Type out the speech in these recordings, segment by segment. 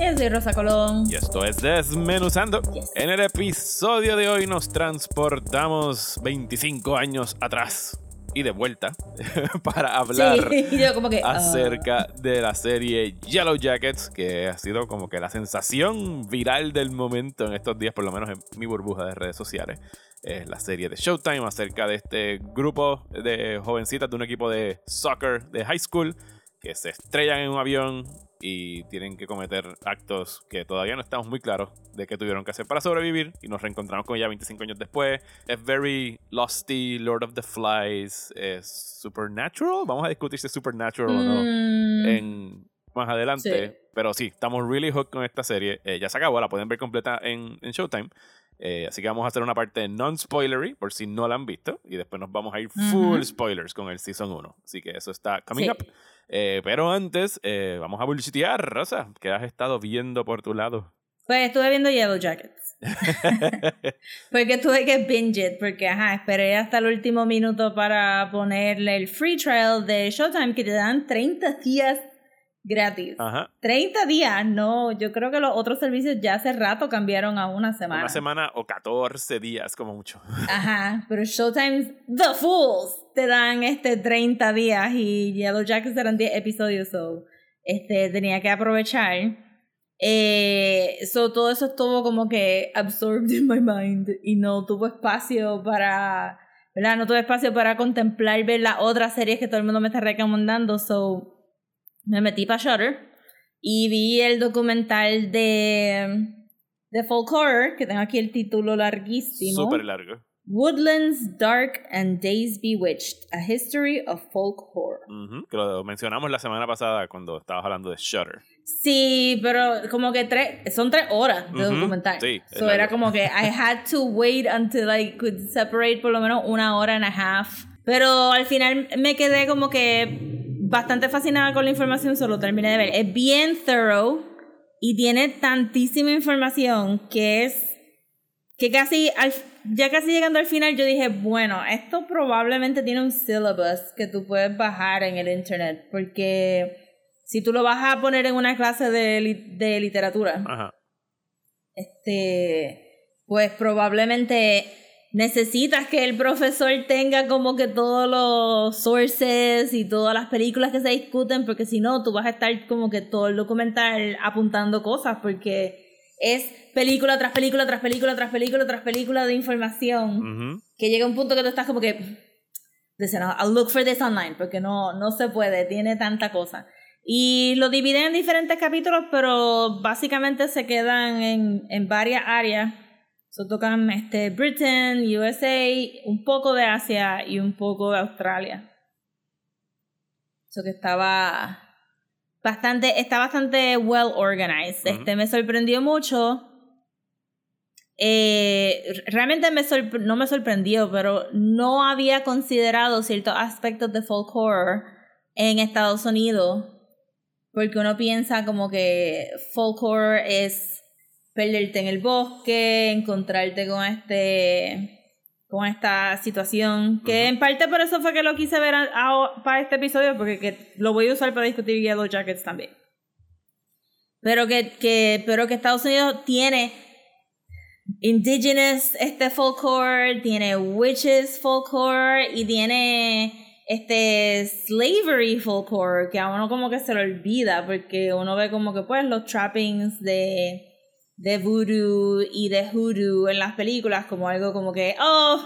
Yo soy Rosa Colón. y esto es Desmenuzando. En el episodio de hoy nos transportamos 25 años atrás y de vuelta para hablar Sí, como que. ah. acerca de la serie Yellow Jackets, que ha sido como que la sensación viral del momento en estos días, por lo menos en mi burbuja de redes sociales. Es la serie de Showtime acerca de este grupo de jovencitas de un equipo de soccer de high school que se estrellan en un avión y tienen que cometer actos que todavía no estamos muy claros de qué tuvieron que hacer para sobrevivir y nos reencontramos con ella 25 años después. Es very Losty, Lord of the Flies, es Supernatural. Vamos a discutir si es Supernatural o no Mm, en, más adelante. Sí. Pero sí, estamos really hooked con esta serie. Eh, ya se acabó, la pueden ver completa en, en Showtime. Eh, así que vamos a hacer una parte non-spoilery por si no la han visto. Y después nos vamos a ir full spoilers con el Season 1. Así que eso está coming Sí. up. Eh, pero antes, eh, vamos a bullshitear, Rosa, que has estado viendo por tu lado. Pues estuve viendo Yellow Jackets. porque tuve que binge it, porque ajá, esperé hasta el último minuto para ponerle el free trial de Showtime que te dan 30 días gratis. Ajá. 30 días, no, yo creo que los otros servicios ya hace rato cambiaron a una semana. Una semana o 14 días, como mucho. Ajá, pero Showtime's The Fools te dan este 30 días y Yellow Jackets eran 10 episodios, so este, tenía que aprovechar. Eh, so todo eso estuvo como que absorbed in my mind y no tuvo espacio para, ¿verdad? No tuve espacio para contemplar ver las otras series que todo el mundo me está recomendando, so me metí para Shutter y vi el documental de, de Folk Horror, que tengo aquí el título larguísimo. Súper largo. Woodlands Dark and Days Bewitched, A History of Folk Horror. Ujú, Que lo mencionamos la semana pasada cuando estabas hablando de Shutter. Sí, pero como que tres, son tres horas de Ujú, documental. sí, so era como que I had to wait until I could separate por lo menos una hora and a half. Pero al final me quedé como que bastante fascinada con la información, solo terminé de ver. Es bien thorough y tiene tantísima información que es que casi al, ya casi llegando al final yo dije, bueno, esto probablemente tiene un syllabus que tú puedes bajar en el internet, porque si tú lo vas a poner en una clase de, de literatura, Ajá. este, pues probablemente necesitas que el profesor tenga como que todos los sources y todas las películas que se discuten, porque si no, tú vas a estar como que todo el documental apuntando cosas, porque es película tras película, tras película, tras película, tras película de información, Ujú. que llega un punto que tú estás como que, dicen, I'll look for this online, porque no, no se puede, tiene tanta cosa. Y lo dividen en diferentes capítulos, pero básicamente se quedan en, en varias áreas. So, tocan este, Britain, USA, un poco de Asia y un poco de Australia. Eso que estaba bastante, está bastante well organized. Ujú. Este me sorprendió mucho. Eh, realmente me no me sorprendió, pero no había considerado ciertos aspectos de folk horror en Estados Unidos. Porque uno piensa como que folk horror es perderte en el bosque, encontrarte con este con esta situación, que en parte por eso fue que lo quise ver a- a- para este episodio, porque que lo voy a usar para discutir Yellow Jackets también. Pero que, que, pero que Estados Unidos tiene indigenous este folklore, tiene witches folklore y tiene este slavery folklore que a uno como que se lo olvida porque uno ve como que pues los trappings de de voodoo y de hoodoo en las películas como algo como que oh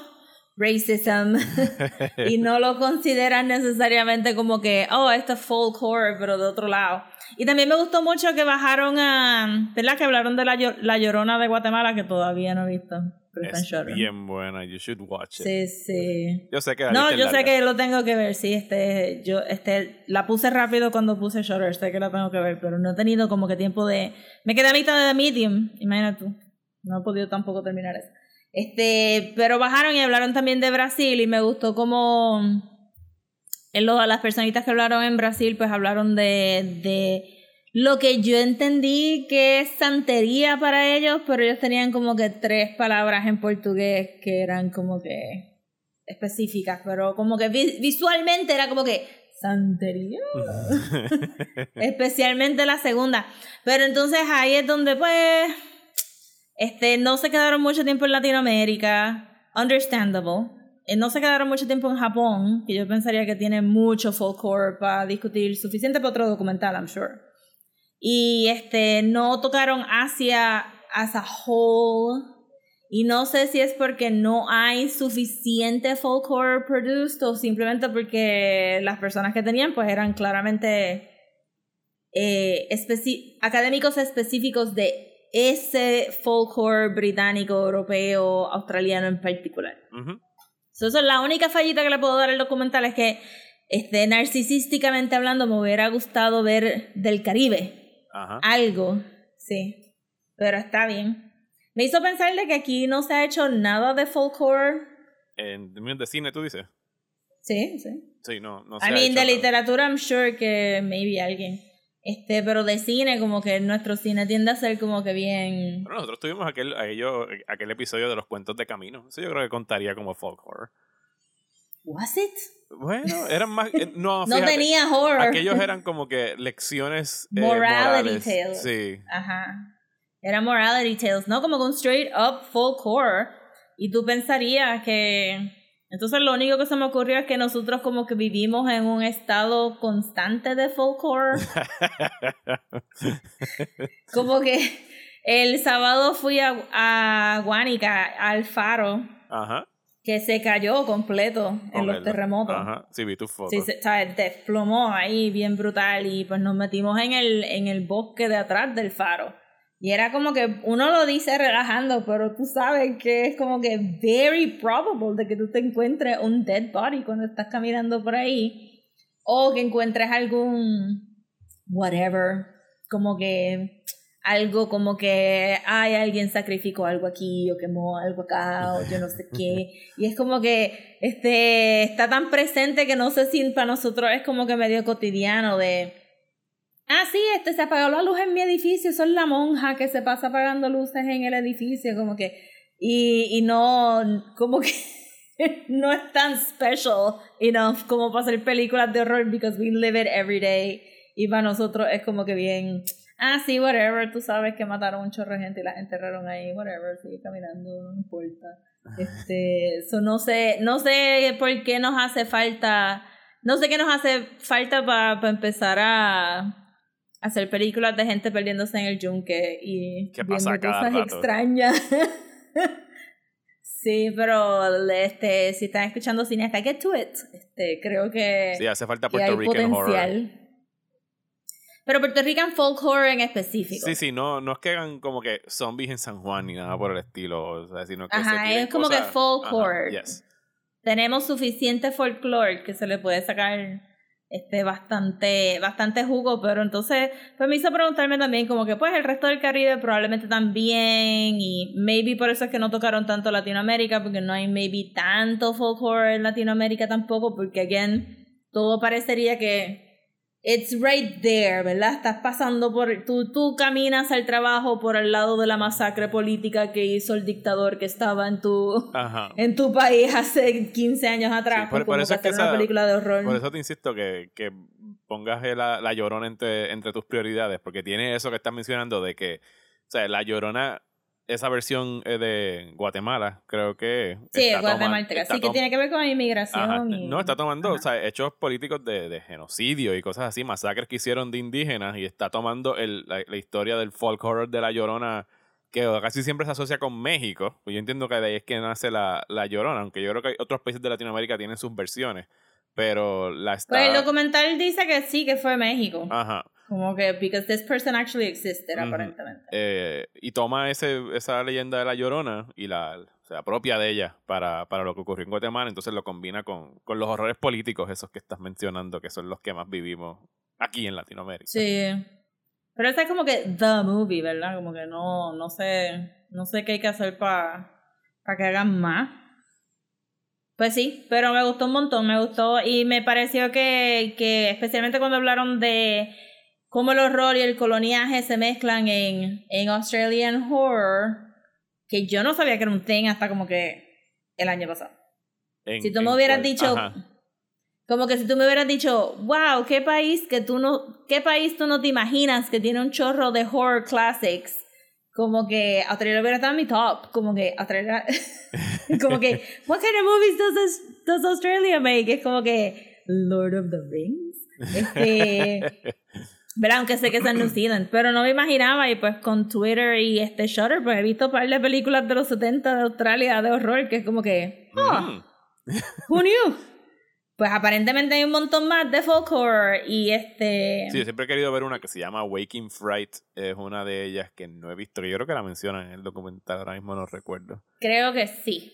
racism y no lo consideran necesariamente como que oh esto es folk horror pero de otro lado y también me gustó mucho que bajaron a verdad que hablaron de la, la llorona de Guatemala que todavía no he visto Es bien buena. You should watch it. Sí, sí. Yo sé que la No, yo sé que lo tengo que ver, sí, este, yo, este, la puse rápido cuando puse Shutter, sé que la tengo que ver, pero no he tenido como que tiempo de, me quedé a mitad de Medium, imagínate tú, no he podido tampoco terminar eso. Este, pero bajaron y hablaron también de Brasil y me gustó como, lo- las personitas que hablaron en Brasil, pues hablaron de, de lo que yo entendí que es santería para ellos, pero ellos tenían como que tres palabras en portugués que eran como que específicas, pero como que vi- visualmente era como que santería. Especialmente la segunda. Pero entonces ahí es donde pues este no se quedaron mucho tiempo en Latinoamérica, understandable. Eh, No se quedaron mucho tiempo en Japón, que yo pensaría que tiene mucho folklore para discutir, suficiente para otro documental, I'm sure. Y este no tocaron Asia as a whole. Y no sé si es porque no hay suficiente folklore produced o simplemente porque las personas que tenían pues eran claramente eh, académicos específicos de ese folklore británico, europeo, australiano en particular. Ujú. So, eso es la única fallita que le puedo dar al documental es que este, narcisísticamente hablando me hubiera gustado ver del Caribe Ajá. algo, sí, pero está bien. Me hizo pensar de que aquí no se ha hecho nada de folklore. En términos de cine, tú dices. Sí, sí. Sí, no, no se I mean, de literatura, I'm sure que maybe alguien. Este, pero de cine, como que nuestro cine tiende a ser como que bien. Bueno, nosotros tuvimos aquel, aquello, aquel episodio de los cuentos de camino. Eso yo creo que contaría como folk horror. ¿Was it? Bueno, eran más. eh, No, No tenía horror. Aquellos eran como que lecciones. eh, Morality morales. tales. Sí. Ajá. Era morality tales, ¿no? Como con straight up folklore. Y tú pensarías que. Entonces lo único que se me ocurrió es que nosotros como que vivimos en un estado constante de folklore. como que el sábado fui a, a Guánica, al faro, Ajá. que se cayó completo en los terremotos. Ajá. Sí, vi tus fotos. Sí, se, ¿sabes? desplomó ahí bien brutal y pues nos metimos en el, en el bosque de atrás del faro. Y era como que uno lo dice relajando, pero tú sabes que es como que very probable de que tú te encuentres un dead body cuando estás caminando por ahí. O que encuentres algún whatever, como que algo como que ay alguien sacrificó algo aquí o quemó algo acá o yo no sé qué y es como que este está tan presente que no sé si para nosotros es como que medio cotidiano de ah sí este se apagó la luz en mi edificio soy la monja que se pasa apagando luces en el edificio como que y, y no como que no es tan special enough como para hacer películas de horror because we live it every day y para nosotros es como que bien ah, sí, whatever, tú sabes que mataron un chorro de gente y la enterraron ahí, whatever, sigue caminando, no importa. Este, so no sé, no sé por qué nos hace falta, no sé qué nos hace falta para empezar a hacer películas de gente perdiéndose en el yunque y ¿Qué pasa viendo cada cosas rato? extrañas. sí, pero este, si están escuchando cine hasta get to it. Este, creo que Sí, hace falta Puerto Rican horror. Pero Puerto Rican folk horror en específico. Sí, sí, no, no es que hagan como que zombies en San Juan ni nada por el estilo, o sea, sino que Ajá, es como cosas- que folk Ajá, horror. yes. Tenemos suficiente folklore que se le puede sacar este bastante bastante jugo, pero entonces pues me hizo preguntarme también como que pues el resto del Caribe probablemente también y maybe por eso es que no tocaron tanto Latinoamérica porque no hay maybe tanto folklore en Latinoamérica tampoco porque again todo parecería que it's right there, ¿verdad? Estás pasando por tú tú caminas al trabajo por el lado de la masacre política que hizo el dictador que estaba en tu Ajá. en tu país hace 15 años atrás. Sí, por- pues, por eso es que una esa- película de horror. Por eso te insisto que, que pongas la, la llorona entre, entre tus prioridades, porque tiene eso que estás mencionando de que, o sea, la llorona, esa versión eh, de Guatemala, creo que. sí, guatemalteca. Sí, que tiene que ver con inmigración. Ajá. y- No, está tomando, o sea, hechos políticos de, de genocidio y cosas así, masacres que hicieron de indígenas y está tomando el, la, la historia del folk horror de la llorona que casi siempre se asocia con México. Pues yo entiendo que de ahí es que nace la, la llorona, aunque yo creo que hay otros países de Latinoamérica tienen sus versiones, pero la está... Pues el documental dice que sí, que fue México. Ajá. Como que, because this person actually existed, aparentemente. Eh, y toma ese, esa leyenda de la llorona y la, se apropia de ella para, para lo que ocurrió en Guatemala, entonces lo combina con, con los horrores políticos, esos que estás mencionando, que son los que más vivimos aquí en Latinoamérica. Sí. Pero esta es como que the movie, ¿verdad? Como que no, no sé, no sé qué hay que hacer para que hagan más. Pues sí, pero me gustó un montón, me gustó y me pareció que, que especialmente cuando hablaron de cómo el horror y el coloniaje se mezclan en, en Australian Horror, que yo no sabía que era un thing hasta como que el año pasado. En- Si tú me hubieras cual- dicho, Ajá. como que si tú me hubieras dicho, wow, qué país que tú no, qué país tú no te imaginas que tiene un chorro de horror classics, como que Australia hubiera estado en mi top, como que Australia, como que, what kind of movies does, does Australia make? Es como que Lord of the Rings, este, ¿verdad? Aunque sé que es en New Zealand, pero no me imaginaba y pues con Twitter y este Shutter, pues he visto un par de películas de los 70 de Australia de horror que es como que, oh. Who knew? Pues aparentemente hay un montón más de folk horror y este... Sí, yo siempre he querido ver una que se llama Waking Fright. Es una de ellas que no he visto. Yo creo que la mencionan en el documental, ahora mismo no recuerdo. Creo que sí.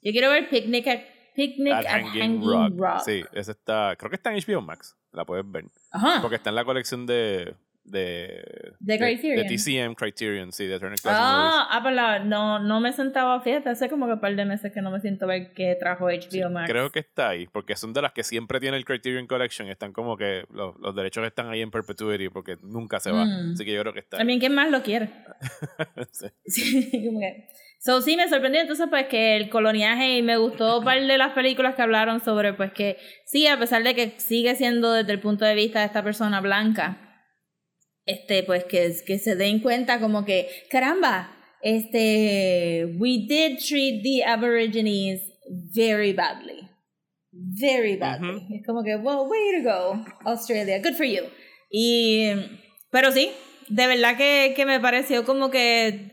Yo quiero ver Picnic at, Picnic At at Hanging, Hanging, Rock. Rock. Sí, esa está. Creo que está en HBO Max. La puedes ver. Ajá. Porque está en la colección de. De, De Criterion. De, TCM Criterion, sí, de Turner Classic. Ah, ah, pero la- no, no me sentaba, fíjate, hace como que un par de meses que no me siento a ver qué trajo HBO Max. Creo que está ahí, porque son de las que siempre tiene el Criterion Collection. Están como que los, los derechos están ahí en perpetuity porque nunca se va. Mm. Así que yo creo que está. También, ¿quién más lo quiere? Sí. Sí, como que... So, sí, me sorprendió entonces pues que el coloniaje y me gustó un par de las películas que hablaron sobre pues que sí, a pesar de que sigue siendo desde el punto de vista de esta persona blanca, este pues que, que se den cuenta como que, caramba, este, we did treat the aborigines very badly. Very badly. Ujú. Es como que, well, way to go, Australia, good for you. Y, pero sí, de verdad que, que me pareció como que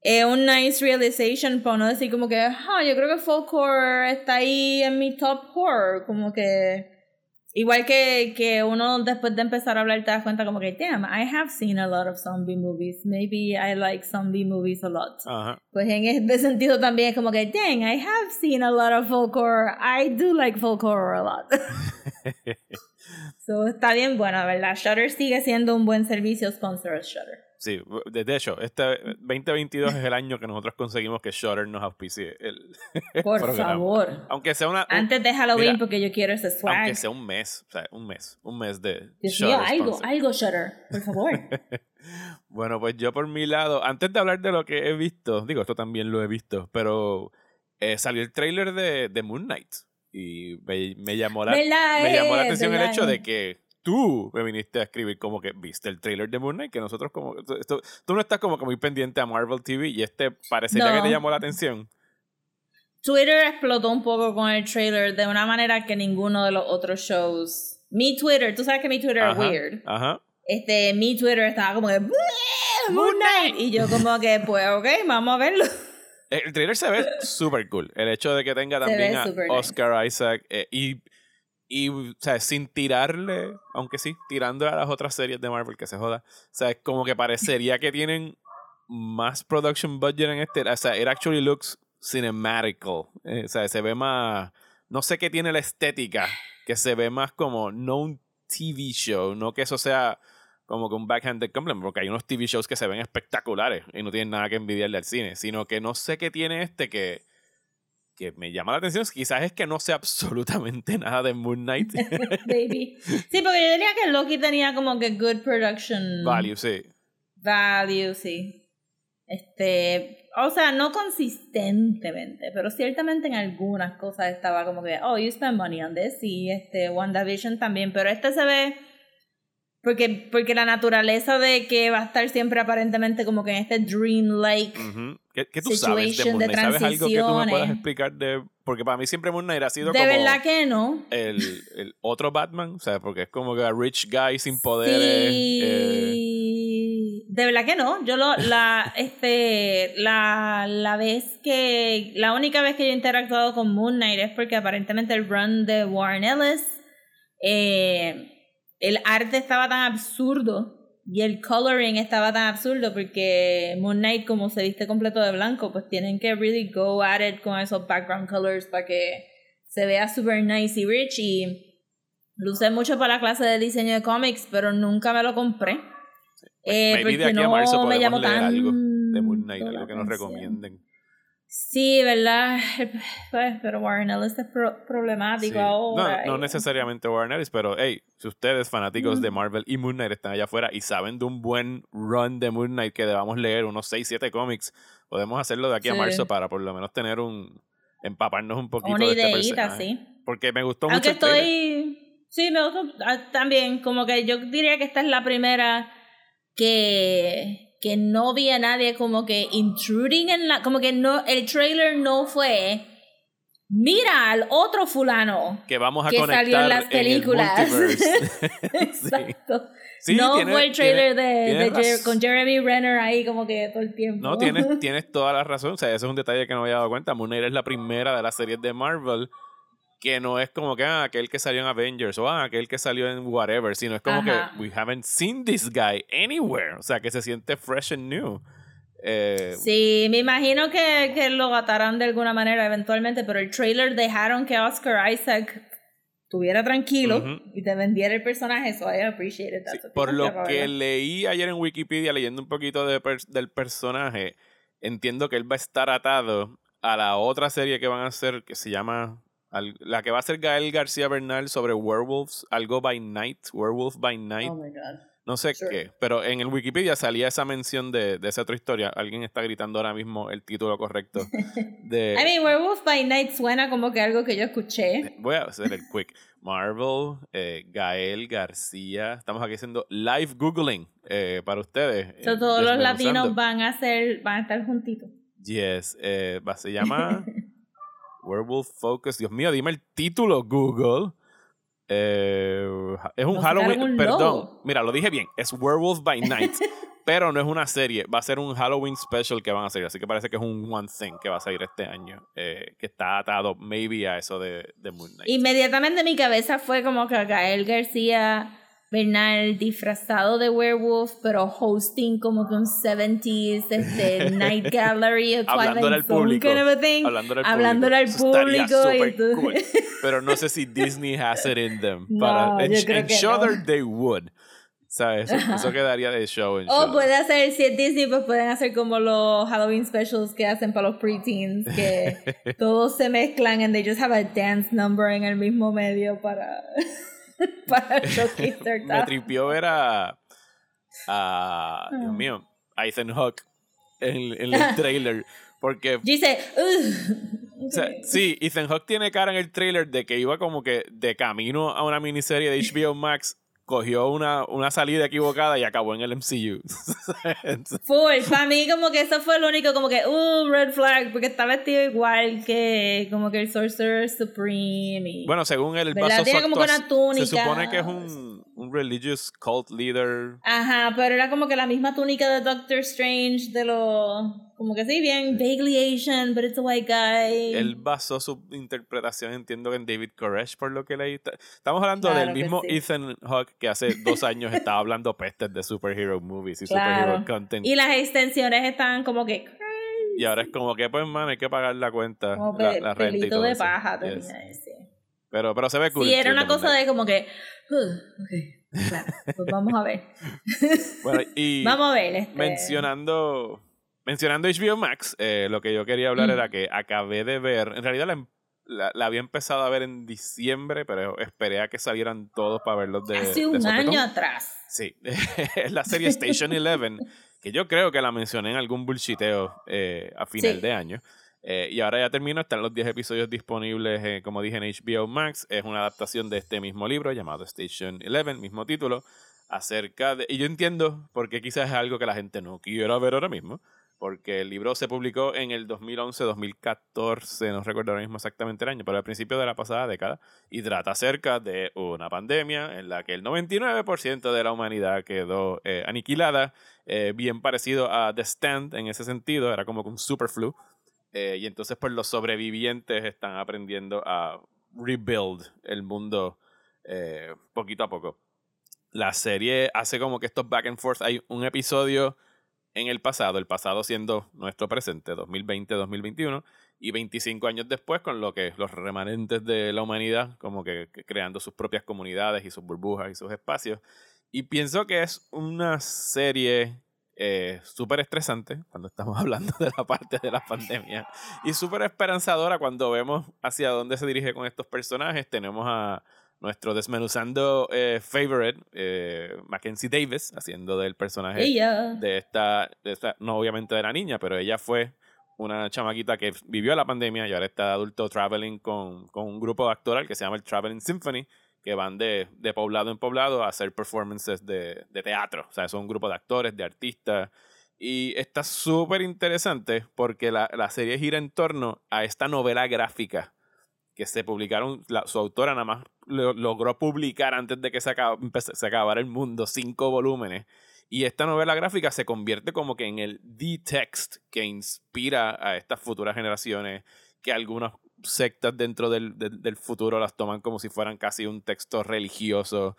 es un nice realization para no decir como que, ah, yo creo que folk horror está ahí en mi top horror, como que igual que, que uno después de empezar a hablar te das cuenta como que, damn, I have seen a lot of zombie movies, maybe I like zombie movies a lot. Ajá. Pues en este sentido también es como que, dang, I have seen a lot of folk horror, I do like folk horror a lot. so está bien bueno, ¿verdad? Shutter sigue siendo un buen servicio sponsor Shutter. Sí, de hecho, este 2022 es el año que nosotros conseguimos que Shutter nos auspicie el, Por programa. favor. Aunque sea una. un- Antes de Halloween, Mira, porque yo quiero ese swag. aunque sea un mes, o sea, un mes, un mes de Dios mío, algo, sponsor. algo Shutter, por favor. Bueno, pues yo por mi lado, antes de hablar de lo que he visto, digo, esto también lo he visto, pero eh, salió el trailer de, de Moon Knight y me, me llamó la, ¿Verdad, me llamó la atención el ¿Verdad, hecho de que tú me viniste a escribir como que viste el trailer de Moon Knight, que nosotros como... esto- tú no estás como que muy pendiente a Marvel TV y este parecería No. que te llamó la atención. Twitter explotó un poco con el trailer de una manera que ninguno de los otros shows. Mi Twitter, tú sabes que mi Twitter es weird. Ajá. Este, mi Twitter estaba como que "Bleh, Moon Knight. Y yo como que, pues, ok, vamos a verlo. El trailer se ve súper cool. El hecho de que tenga también a nice. Oscar Isaac eh, y, y, o sea, sin tirarle, aunque sí, tirando a las otras series de Marvel que se joda. O sea, como que parecería que tienen más production budget en este. O sea, it actually looks cinematical. Eh, o sea, se ve más. No sé qué tiene la estética, que se ve más como no un TV show, no que eso sea como que un backhanded compliment, porque hay unos TV shows que se ven espectaculares y no tienen nada que envidiarle al cine, sino que no sé qué tiene este que, que me llama la atención. Quizás es que no sé absolutamente nada de Moon Knight. Baby. Sí, porque yo diría que Loki tenía como que good production Value, sí. value, sí. Este, o sea, no consistentemente, pero ciertamente en algunas cosas estaba como que, oh, you spend money on this, y este, WandaVision también, pero este se ve, porque, porque la naturaleza de que va a estar siempre aparentemente como que en este dream-like, Ujú. ¿Qué, qué tú sabes de Moon de Knight? ¿Sabes algo que tú me puedas explicar de...? Porque para mí siempre Moon Knight ha sido de como verdad que no. el, el otro Batman, o sea, porque es como que a rich guy sin poderes. eh, Sí. De verdad que no. Yo lo, la, este, la, la vez que, la única vez que yo he interactuado con Moon Knight es porque aparentemente el run de Warren Ellis, eh, el arte estaba tan absurdo Y el coloring estaba tan absurdo porque Moon Knight, como se viste completo de blanco, pues tienen que really go at it con esos background colors para que se vea super nice y rich. Y lo usé mucho para la clase de diseño de cómics, pero nunca me lo compré. Eh, Maybe de porque aquí a no marzo me llamó leer algo de Moon Knight, algo que nos recomienden. Sí, ¿verdad? Pues, pero Warren Ellis es pro- problemático Sí. ahora. No, no necesariamente Warner Ellis, pero hey, si ustedes fanáticos Mm. de Marvel y Moon Knight están allá afuera y saben de un buen run de Moon Knight que debamos leer unos 6, 7 cómics, podemos hacerlo de aquí a marzo para por lo menos tener un empaparnos un poquito Una de este personaje. sí. Porque me gustó Aunque mucho trailer. estoy. Sí, me gustó ah, también. Como que yo diría que esta es la primera que. Que no vi a nadie como que intruding en la. Como que no. El trailer no fue. Mira al otro fulano. que vamos a que conectar salió en las el películas. Exacto. Sí, no tiene- fue el trailer tiene- de, Jer- con Jeremy Renner ahí como que todo el tiempo. No, tienes, tienes toda la razón. O sea, ese es un detalle que no había dado cuenta. Moon Knight es la primera de las series de Marvel que no es como que ah, aquel que salió en Avengers o ah, aquel que salió en whatever, sino es como Ajá. que we haven't seen this guy anywhere. O sea, que se siente fresh and new. Eh, Sí, me imagino que, que lo atarán de alguna manera eventualmente, pero el trailer dejaron que Oscar Isaac estuviera tranquilo y te vendiera el personaje, so I appreciate it. sí, por lo que leí ayer en Wikipedia, leyendo un poquito de del personaje, entiendo que él va a estar atado a la otra serie que van a hacer que se llama al- la que va a hacer Gael García Bernal sobre werewolves, algo by night, werewolf by night. Oh my God. No sé Sure. qué, pero en el Wikipedia salía esa mención de, de esa otra historia. Alguien está gritando ahora mismo el título correcto. De, I mean, Werewolf by Night suena como que algo que yo escuché. voy a hacer el quick. Marvel, eh, Gael García. Estamos aquí haciendo live Googling eh, para ustedes. So, eh, todos los latinos van a ser, van a estar juntitos. Yes, eh, se llama Werewolf Focus. Dios mío, dime el título, Google. Eh, es un Nos Halloween. un Perdón, mira, lo dije bien. Es Werewolf by Night. pero no es una serie. Va a ser un Halloween special que van a hacer. Así que parece que es un One Thing que va a salir este año. eh, que está atado, maybe, a eso de, de Moon Knight. Inmediatamente mi cabeza fue como que Gael García Bernal disfrazado de werewolf, pero hosting como que un 70s este, Night Gallery, a Hablándole Twilight al Zone público. kind of. Hablándole al Hablándole al público. Tú- cool. Pero no sé si Disney has it in them. No, Para, en, en Shudder no. they would. ¿Sabes? Eso, eso quedaría de show en O Shudder. puede hacer, si es Disney, pues pueden hacer como los Halloween specials que hacen para los preteens, que todos se mezclan and they just have a dance number en el mismo medio para, para showcase Me tripió ver a. a Dios Ah. mío, a Ethan Hawke en, en el trailer. Porque, Dice, "Ugh". o sea, sí, Ethan Hawke tiene cara en el trailer de que iba como que de camino a una miniserie de HBO Max, cogió una, una salida equivocada y acabó en el MCU. Full, para mí como que eso fue lo único como que, uh, red flag, porque está vestido igual que como que el Sorcerer Supreme y... bueno, según él, ¿Verdad? su Tiene como que una actuación- Se túnica. supone que es un, un religious cult leader. Ajá, pero era como que la misma túnica de Doctor Strange, de lo... Como que sí, bien vaguely Asian, but it's a white guy. Él basó su interpretación, entiendo que en David Koresh, por lo que leí. Ta- Estamos hablando Claro del mismo sí. Ethan Hawke que hace dos años estaba hablando pestes de superhero movies y Claro. superhero content. Y las extensiones están como que... Y ahora es como que, pues, man, hay que pagar la cuenta, Como la, la renta y todo de eso. paja, Yes. Pero, pero se ve cool. Sí, era una cosa de como que... "Uh, ok, claro, pues vamos a ver. Bueno, y vamos a ver. Este... mencionando, mencionando HBO Max, eh, lo que yo quería hablar Mm. era que acabé de ver, en realidad la, em- la, la había empezado a ver en diciembre, pero esperé a que salieran todos para verlos de Hace de un sopetón. año atrás. Sí, es la serie Station Eleven, que yo creo que la mencioné en algún bullshiteo eh, a final Sí. de año. Eh, y ahora ya termino, están los 10 episodios disponibles, eh, como dije, en HBO Max. Es una adaptación de este mismo libro llamado Station Eleven, mismo título, acerca de... Y yo entiendo por qué quizás es algo que la gente no quiera ver ahora mismo, porque el libro se publicó en el 2011-2014, no recuerdo ahora mismo exactamente el año, pero al principio de la pasada década, y trata acerca de una pandemia en la que el 99% de la humanidad quedó eh, aniquilada, eh, bien parecido a The Stand en ese sentido, era como un superflu, eh, y entonces pues los sobrevivientes están aprendiendo a rebuild el mundo eh, poquito a poco. la serie hace como que estos back and forth. Hay un episodio en el pasado, el pasado siendo nuestro presente, 2020-2021, y 25 años después con lo que los remanentes de la humanidad, como que, creando sus propias comunidades y sus burbujas y sus espacios. Y pienso que es una serie eh, súper estresante cuando estamos hablando de la parte de la pandemia y súper esperanzadora cuando vemos hacia dónde se dirige con estos personajes. Tenemos a nuestro desmenuzando eh, favorite, eh, Mackenzie Davis, haciendo del personaje Ella. de esta, de esta, no obviamente de la niña, pero ella fue una chamaquita que vivió la pandemia y ahora está de adulto traveling con, con un grupo actoral que se llama el Traveling Symphony, que van de, de poblado en poblado a hacer performances de, de teatro. O sea, son un grupo de actores, de artistas. Y está súper interesante porque la, la serie gira en torno a esta novela gráfica que se publicaron, la- su autora nada más lo- logró publicar antes de que se, se acabara el mundo, cinco volúmenes. Y esta novela gráfica se convierte como que en el the text que inspira a estas futuras generaciones, que algunas sectas dentro del, del, futuro las toman como si fueran casi un texto religioso.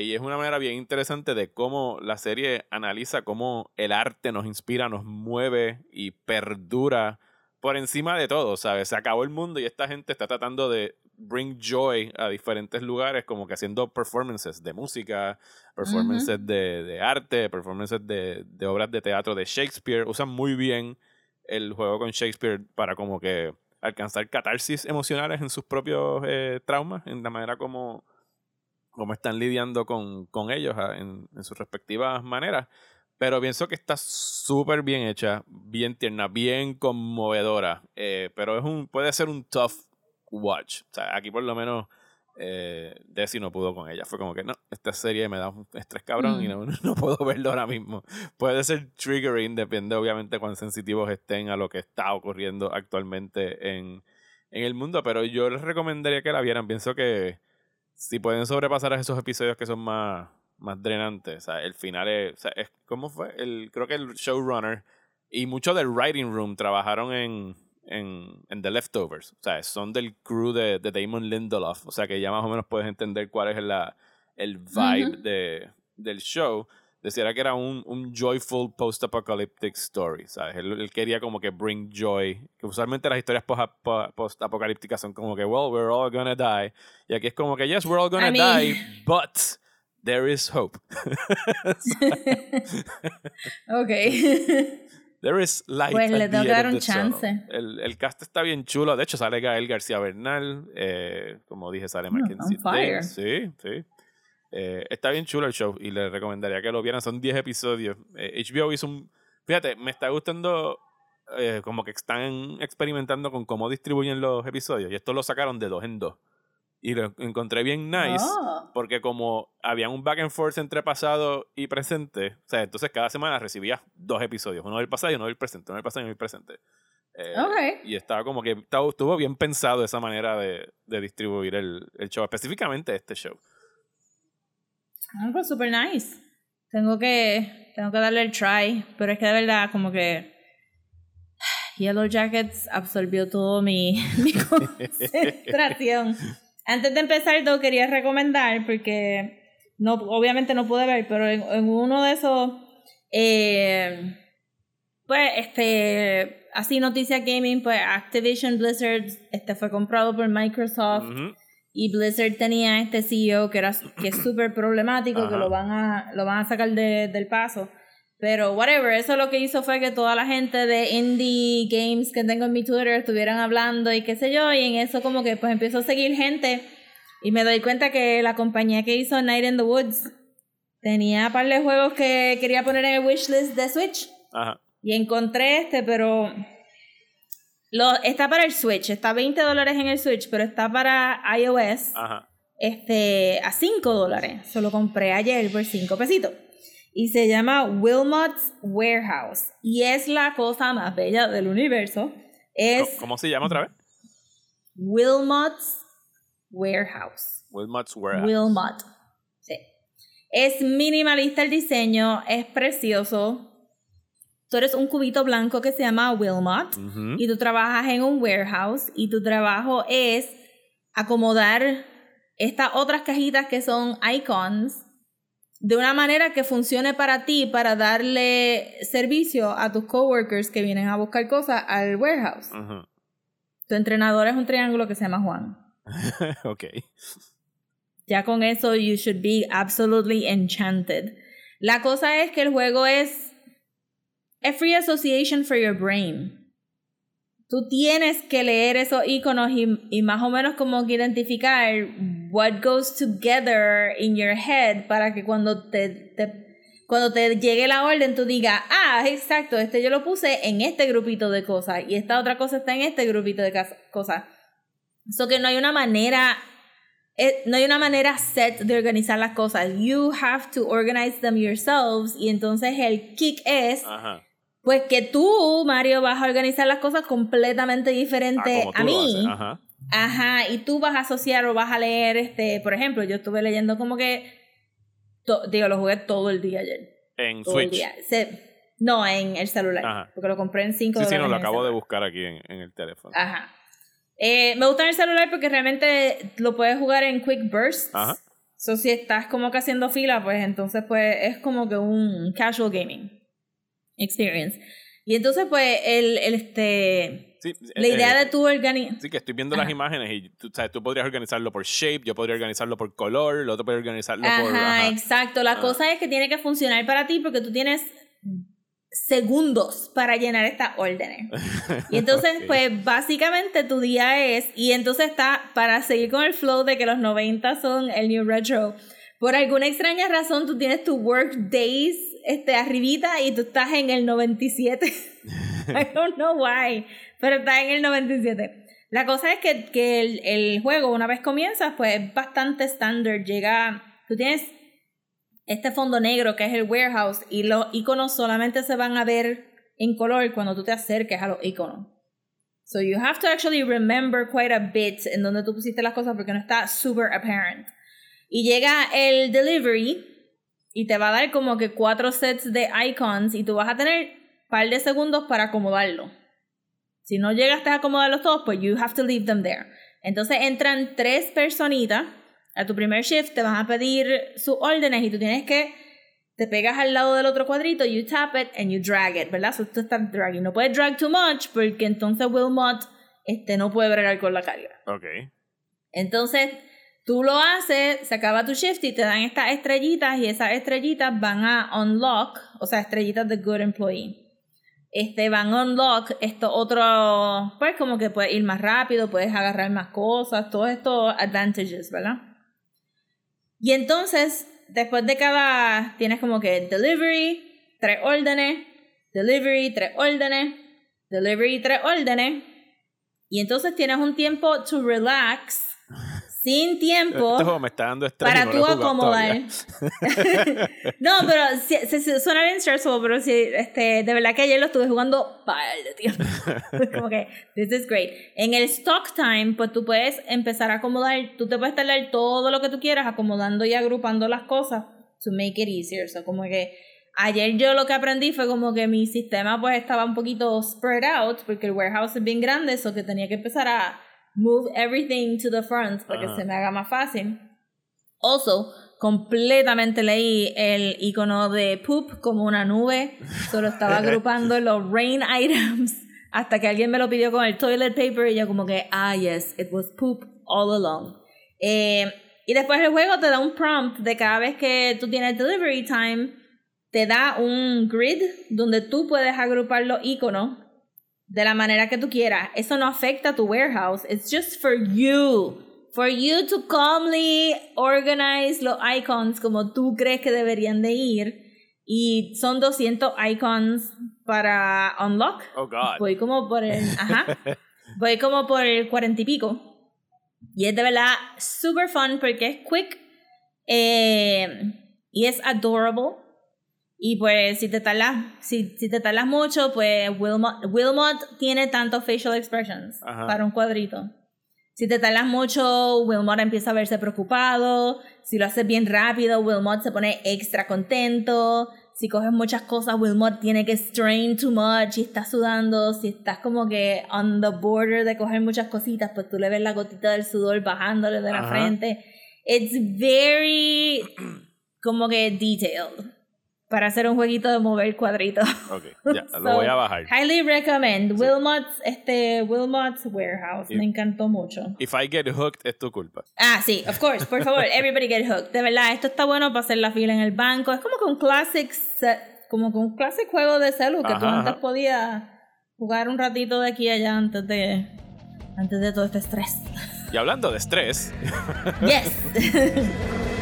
Y es una manera bien interesante de cómo la serie analiza cómo el arte nos inspira, nos mueve y perdura por encima de todo, ¿sabes? Se acabó el mundo y esta gente está tratando de bring joy a diferentes lugares, como que haciendo performances de música, performances de, de arte, performances de, de obras de teatro de Shakespeare. Usan muy bien el juego con Shakespeare para como que alcanzar catarsis emocionales en sus propios eh, traumas, en la manera como, como están lidiando con, con ellos ah, en, en sus respectivas maneras. Pero pienso que está súper bien hecha, bien tierna, bien conmovedora. eh, pero es un, puede ser un tough watch. O sea, aquí por lo menos eh, Desi no pudo con ella. Fue como que no, esta serie me da un estrés cabrón y no, no puedo verlo ahora mismo. Puede ser triggering, depende obviamente cuán sensitivos estén a lo que está ocurriendo actualmente en, en el mundo. Pero yo les recomendaría que la vieran. Pienso que si pueden sobrepasar a esos episodios que son más, más drenantes, o sea, el final es, o sea, es ¿cómo fue? El, creo que el showrunner y mucho del writing room trabajaron en, en, en The Leftovers, o sea, son del crew de, de Damon Lindelof, o sea, que ya más o menos puedes entender cuál es la, el vibe de, del show. Decía que era un, un joyful post-apocalyptic story, ¿sabes? Él, él quería como que bring joy, que usualmente las historias post- po- post-apocalípticas son como que, well, we're all gonna die. Y aquí es como que, yes, we're all gonna I mean- die, but there is hope. ok. There is light. Pues le tengo que dar un chance. El, el cast está bien chulo. De hecho, sale Gael García Bernal. eh, como dije, sale Mackenzie on fire. Davis. Sí, sí. Eh, está bien chulo el show y les recomendaría que lo vieran. Son 10 episodios. Eh, HBO hizo un. Fíjate, me está gustando eh, como que están experimentando con cómo distribuyen los episodios. Y esto lo sacaron de dos en dos. Y lo encontré bien nice. Oh. Porque como había un back and forth entre pasado y presente, o sea, entonces cada semana recibías dos episodios, uno del pasado y uno del presente, uno del pasado y uno del presente. Eh. Y estaba como que estaba- estuvo bien pensado esa manera de, de distribuir el, el show, específicamente este show. Ah, pues super nice. Tengo que, tengo que darle el try, pero es que de verdad como que Yellow Jackets absorbió todo mi, mi concentración. Antes de empezar, yo quería recomendar, porque no, obviamente no pude ver, pero en, en uno de esos, eh, pues, este, así Noticia Gaming, pues Activision Blizzard, este fue comprado por Microsoft. Ujú. Y Blizzard tenía este CEO que era que es súper problemático, que lo van a, lo van a sacar de- del paso. Pero whatever, eso lo que hizo fue que toda la gente de indie games que tengo en mi Twitter estuvieran hablando y qué sé yo, y en eso como que pues empiezo a seguir gente y me doy cuenta que la compañía que hizo Night in the Woods tenía un par de juegos que quería poner en el wishlist de Switch. Ajá. Y encontré este, pero lo, está para el Switch, está a 20 dólares en el Switch, pero está para iOS Ajá. este, a 5 dólares. Se lo compré ayer por 5 pesitos. Y se llama Wilmot's Warehouse. Y es la cosa más bella del universo. Es ¿Cómo, cómo se llama otra vez? Wilmot's Warehouse. Wilmot's Warehouse. Wilmot. Sí. Es minimalista el diseño, es precioso. Tú eres un cubito blanco que se llama Wilmot y tú trabajas en un warehouse y tu trabajo es acomodar estas otras cajitas que son icons de una manera que funcione para ti, para darle servicio a tus coworkers que vienen a buscar cosas al warehouse. Tu entrenador es un triángulo que se llama Juan. ok. Ya con eso, you should be absolutely enchanted. La cosa es que el juego es a free association for your brain. Tú tienes que leer esos iconos y, y más o menos como que identificar what goes together in your head para que cuando te, te- cuando te llegue la orden tú digas, ah, exacto, este yo lo puse en este grupito de cosas y esta otra cosa está en este grupito de cosas. So que no hay una manera eh, no hay una manera set de organizar las cosas. You have to organize them yourselves. Y entonces el kick es, Ajá. pues que tú, Mario, vas a organizar las cosas completamente Ah, diferente tú a mí. Ajá. Ajá, y tú vas a asociar o vas a leer, este, por ejemplo, yo estuve leyendo como que, to- digo, lo jugué todo el día ayer. En Todo el Switch. día. Se- no, en el celular, Ajá. porque lo compré en 5 Sí, sí, no, lo el acabo de buscar aquí en, en el teléfono. Ajá. Eh, me gusta en el celular porque realmente lo puedes jugar en quick bursts. Ajá. So, si estás como que haciendo fila, pues entonces pues es como que un casual gaming experience. Y entonces pues el, el este Sí, la eh, idea eh, de tu organizar Sí, que estoy viendo las imágenes y tú, sabes, tú podrías organizarlo por shape, yo podría organizarlo por color, el otro podría organizarlo por... Ajá, ajá. exacto. La Ah. cosa es que tiene que funcionar para ti porque tú tienes segundos para llenar estas órdenes. Y entonces, Ok. pues básicamente tu día es, y entonces está, para seguir con el flow de que los 90 son el new retro, por alguna extraña razón tú tienes tu work days este, arribita y tú estás en el 97. I don't know why, pero estás en el 97. La cosa es que, que el, el juego, una vez comienzas, pues es bastante estándar. Llega, tú tienes este fondo negro que es el warehouse y los iconos solamente se van a ver en color cuando tú te acerques a los iconos. So you have to actually remember quite a bit en donde tú pusiste las cosas porque no está super apparent. Y llega el delivery y te va a dar como que cuatro sets de icons y tú vas a tener un par de segundos para acomodarlo. Si no llegaste a acomodarlos todos, pues you have to leave them there. Entonces entran tres personitas a tu primer shift, te van a pedir sus órdenes y tú tienes que te pegas al lado del otro cuadrito, you tap it and you drag it, ¿verdad? So tú estás dragging. No puedes drag too much porque entonces Wilmot este, no puede bregar con la carga. Ok. Entonces, tú lo haces, se acaba tu shift y te dan estas estrellitas y esas estrellitas van a unlock, o sea, estrellitas de good employee. Este, van unlock esto otro, pues como que puedes ir más rápido, puedes agarrar más cosas, todos estos advantages, ¿verdad? Y entonces, después de cada, tienes como que delivery, tres órdenes, delivery, tres órdenes, delivery, tres órdenes. Y entonces tienes un tiempo to relax, sin tiempo, Este juego me está dando para no tú acomodar. no, pero sí, sí, sí, suena bien stressful, pero sí, este, de verdad que ayer lo estuve jugando par de tiempo. Como que, this is great. En el stock time, pues tú puedes empezar a acomodar, tú te puedes tardar todo lo que tú quieras acomodando y agrupando las cosas to make it easier. So, como que ayer yo lo que aprendí fue como que mi sistema pues estaba un poquito spread out porque el warehouse es bien grande, eso que tenía que empezar a move everything to the front para que Ajá. se me haga más fácil. Also, completamente leí el icono de poop como una nube. Solo estaba agrupando los rain items hasta que alguien me lo pidió con el toilet paper y yo como que, ah, yes, it was poop all along. Eh, y después el juego te da un prompt de cada vez que tú tienes delivery time, te da un grid donde tú puedes agrupar los iconos de la manera que tú quieras. Eso no afecta a tu warehouse. It's just for you. For you to calmly organize los icons como tú crees que deberían de ir. Y son 200 icons para unlock. Oh, God. Voy como por el... Ajá. Voy como por el 40 y pico. Y es de verdad super fun porque es quick. eh, y es adorable. Y pues si te tardas, si, si te tardas mucho, pues Wilmot, Wilmot tiene tantos facial expressions Ajá. para un cuadrito. Si te tardas mucho, Wilmot empieza a verse preocupado. Si lo haces bien rápido, Wilmot se pone extra contento. Si coges muchas cosas, Wilmot tiene que strain too much y está sudando. Si estás como que on the border de coger muchas cositas, pues tú le ves la gotita del sudor bajándole de la Ajá. frente. It's very como que detailed para hacer un jueguito de mover cuadritos. Ok, ya, lo voy a bajar. Highly recommend. Wilmot's, este, Wilmot's Warehouse. Me encantó mucho. If I get hooked, es tu culpa. Ah, sí, of course, por favor, everybody get hooked. De verdad, esto está bueno para hacer la fila en el banco. Es como que un classic como que un classic juego de celu que tú Ajá, antes ajá. podías jugar un ratito de aquí a allá antes de antes de todo este estrés. Y hablando de estrés, Yes.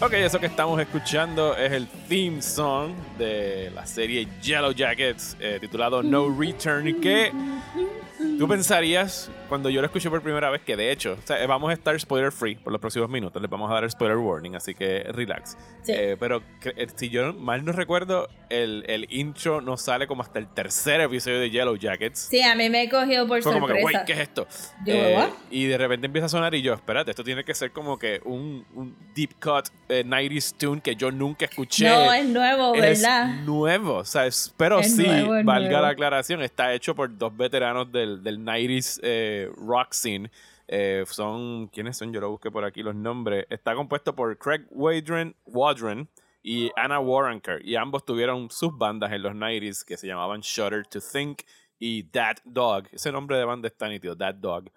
ok, eso que estamos escuchando es el theme song de la serie Yellow Jackets, eh, titulado No Return, que tú pensarías cuando yo lo escuché por primera vez que de hecho, o sea, vamos a estar spoiler free por los próximos minutos, les vamos a dar el spoiler warning, así que relax. Sí. Eh, pero eh, si yo mal no recuerdo, el, el intro no sale como hasta el tercer episodio de Yellow Jackets. Sí, a mí me cogió por Fue como que, sorpresa. wey, ¿qué es esto? Yo, Eh, y de repente empieza a sonar y yo, espérate, esto tiene que ser como que un, un deep cut eh, 90s tune que yo nunca escuché. no, es nuevo, Es ¿verdad? nuevo, o sea, es- pero Es sí, nuevo, es valga nuevo. la aclaración, está hecho por dos veteranos del, del 90s eh, rock scene. Eh, son, ¿quiénes son? Yo lo busqué por aquí los nombres. Está compuesto por Craig Wadron, Wadron y Anna Waronker. Y ambos tuvieron sus bandas en los 90s que se llamaban Shudder to Think y That Dog. Ese nombre de banda está nítido, That Dog.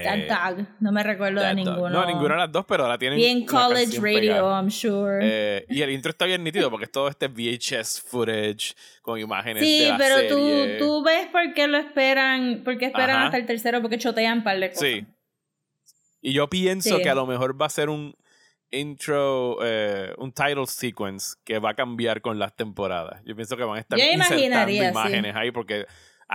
That Eh, Dog. No me recuerdo de ninguno. No, ninguna de las dos, pero ahora tienen. Bien college radio, pegada. I'm sure. Eh, y el intro está bien nítido porque es todo este VHS footage con imágenes sí, de la pero tú, serie. tú ves por qué lo esperan, por qué esperan Ajá. hasta el tercero, porque chotean un par de cosas. Sí. Y yo pienso Sí. que a lo mejor va a ser un intro, eh, un title sequence que va a cambiar con las temporadas. Yo pienso que van a estar Yo insertando imaginaría, sí. imágenes ahí porque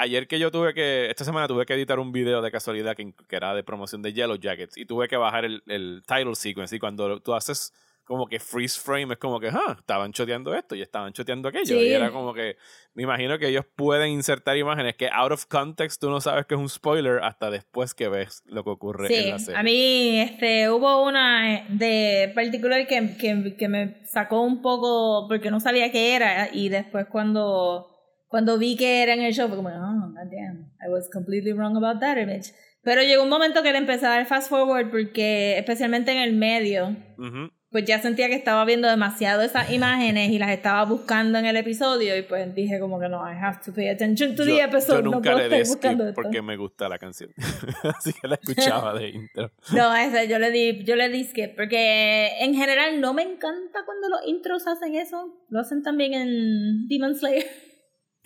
ayer que yo tuve que, esta semana tuve que editar un video de casualidad que, que era de promoción de Yellow Jackets y tuve que bajar el, el title sequence y cuando tú haces como que freeze frame es como que, ah, estaban choteando esto y estaban choteando aquello. Sí. Y era como que, me imagino que ellos pueden insertar imágenes que out of context tú no sabes que es un spoiler hasta después que ves lo que ocurre en Sí, la serie. a mí este, hubo una eh, de particular que, que, que me sacó un poco porque no sabía qué era y después cuando, cuando vi que era en el show fue como, oh, damn, I was completely wrong about that image. Pero llegó un momento que le empecé a dar fast forward porque especialmente en el medio, Ujú. pues ya sentía que estaba viendo demasiado esas imágenes y las estaba buscando en el episodio y pues dije como que no, I have to pay attention to the Yo, episode, yo no nunca puedo le estar buscando esto. porque me gusta la canción. Así que la escuchaba de intro. No, ese yo le di, yo le di skip, porque en general no me encanta cuando los intros hacen eso. Lo hacen también en Demon Slayer.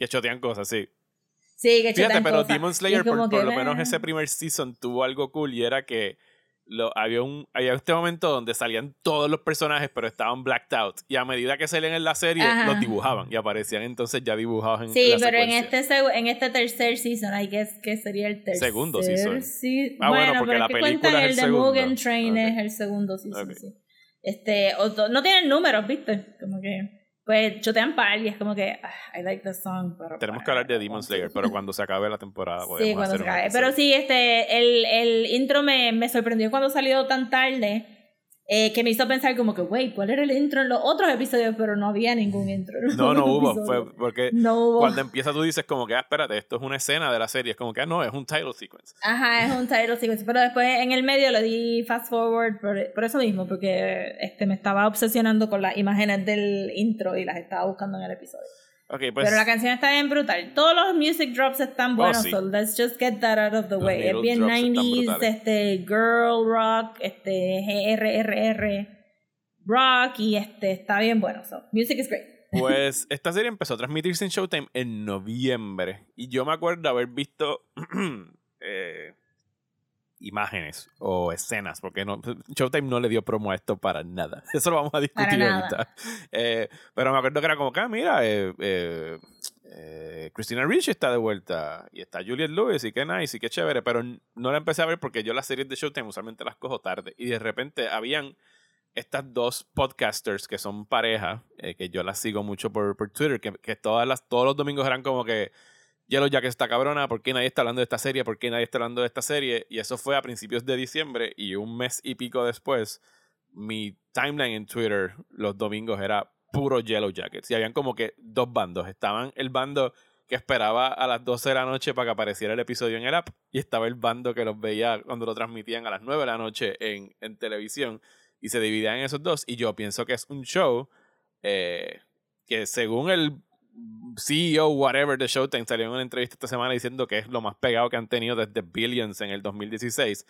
Que chotean cosas, sí. Sí, que Fíjate, pero cosas. Demon Slayer, por, lo menos eh, ese primer season tuvo algo cool y era que lo, había, un, había este momento donde salían todos los personajes, pero estaban blacked out. Y a medida que salían en la serie, Ajá. los dibujaban y aparecían entonces ya dibujados en Sí, la pero en secuencia. este, seg- en este tercer season, I guess que sería el tercer Segundo season. sí- Ah, bueno, porque pero la película es el el de segundo. Mugen Train Ok. es el segundo season, Ok. sí. Este, o no tienen números, ¿viste? Como que, pues, chotean par y es como que, ah, I like the song, pero... Tenemos que hablar de Demon Slayer, pero cuando se acabe la temporada Sí, cuando se episodio. Pero sí, este, el, el intro me, me sorprendió cuando salió tan tarde. Eh, que me hizo pensar como que, wey, ¿cuál era el intro en los otros episodios? Pero no había ningún intro. No, no hubo. Fue porque No hubo. cuando empieza tú dices como que, ah, espérate, esto es una escena de la serie. Es como que, ah, no, es un title sequence. Ajá, es un title sequence. Pero después en el medio le di fast forward por, por eso mismo, porque este, me estaba obsesionando con las imágenes del intro y las estaba buscando en el episodio. Ok, pues... Pero la canción está bien brutal. Todos los music drops están buenos, sí. so let's just get that out of the Los way. Es bien drops están 90s, brutales. este, girl rock, este, GRRR rock y este, está bien bueno. So, music is great. Pues esta serie empezó a transmitirse en Showtime en noviembre. Y yo me acuerdo haber visto eh, imágenes o escenas, porque no, Showtime no le dio promo a esto para nada. Eso lo vamos a discutir ahorita. Eh, pero me acuerdo que era como que, ah, mira, eh, eh, eh, Christina Ricci está de vuelta y está Juliet Lewis y qué nice y qué chévere, pero no la empecé a ver porque yo las series de Showtime usualmente las cojo tarde y de repente habían estas dos podcasters que son pareja, eh, que yo las sigo mucho por, por Twitter, que, que todas las, todos los domingos eran como que Yellow Jack está cabrona, ¿por qué nadie está hablando de esta serie? ¿Por qué nadie está hablando de esta serie? Y eso fue a principios de diciembre y un mes y pico después mi timeline en Twitter los domingos era puro Yellow Jackets. Y habían como que dos bandos. Estaban el bando que esperaba a las 12 de la noche para que apareciera el episodio en el app. Y estaba el bando que los veía cuando lo transmitían a las 9 de la noche en, en televisión. Y se dividían en esos dos. Y yo pienso que es un show eh, que según el CEO, whatever, de Showtime salió en una entrevista esta semana diciendo que es lo más pegado que han tenido desde Billions en el 2016.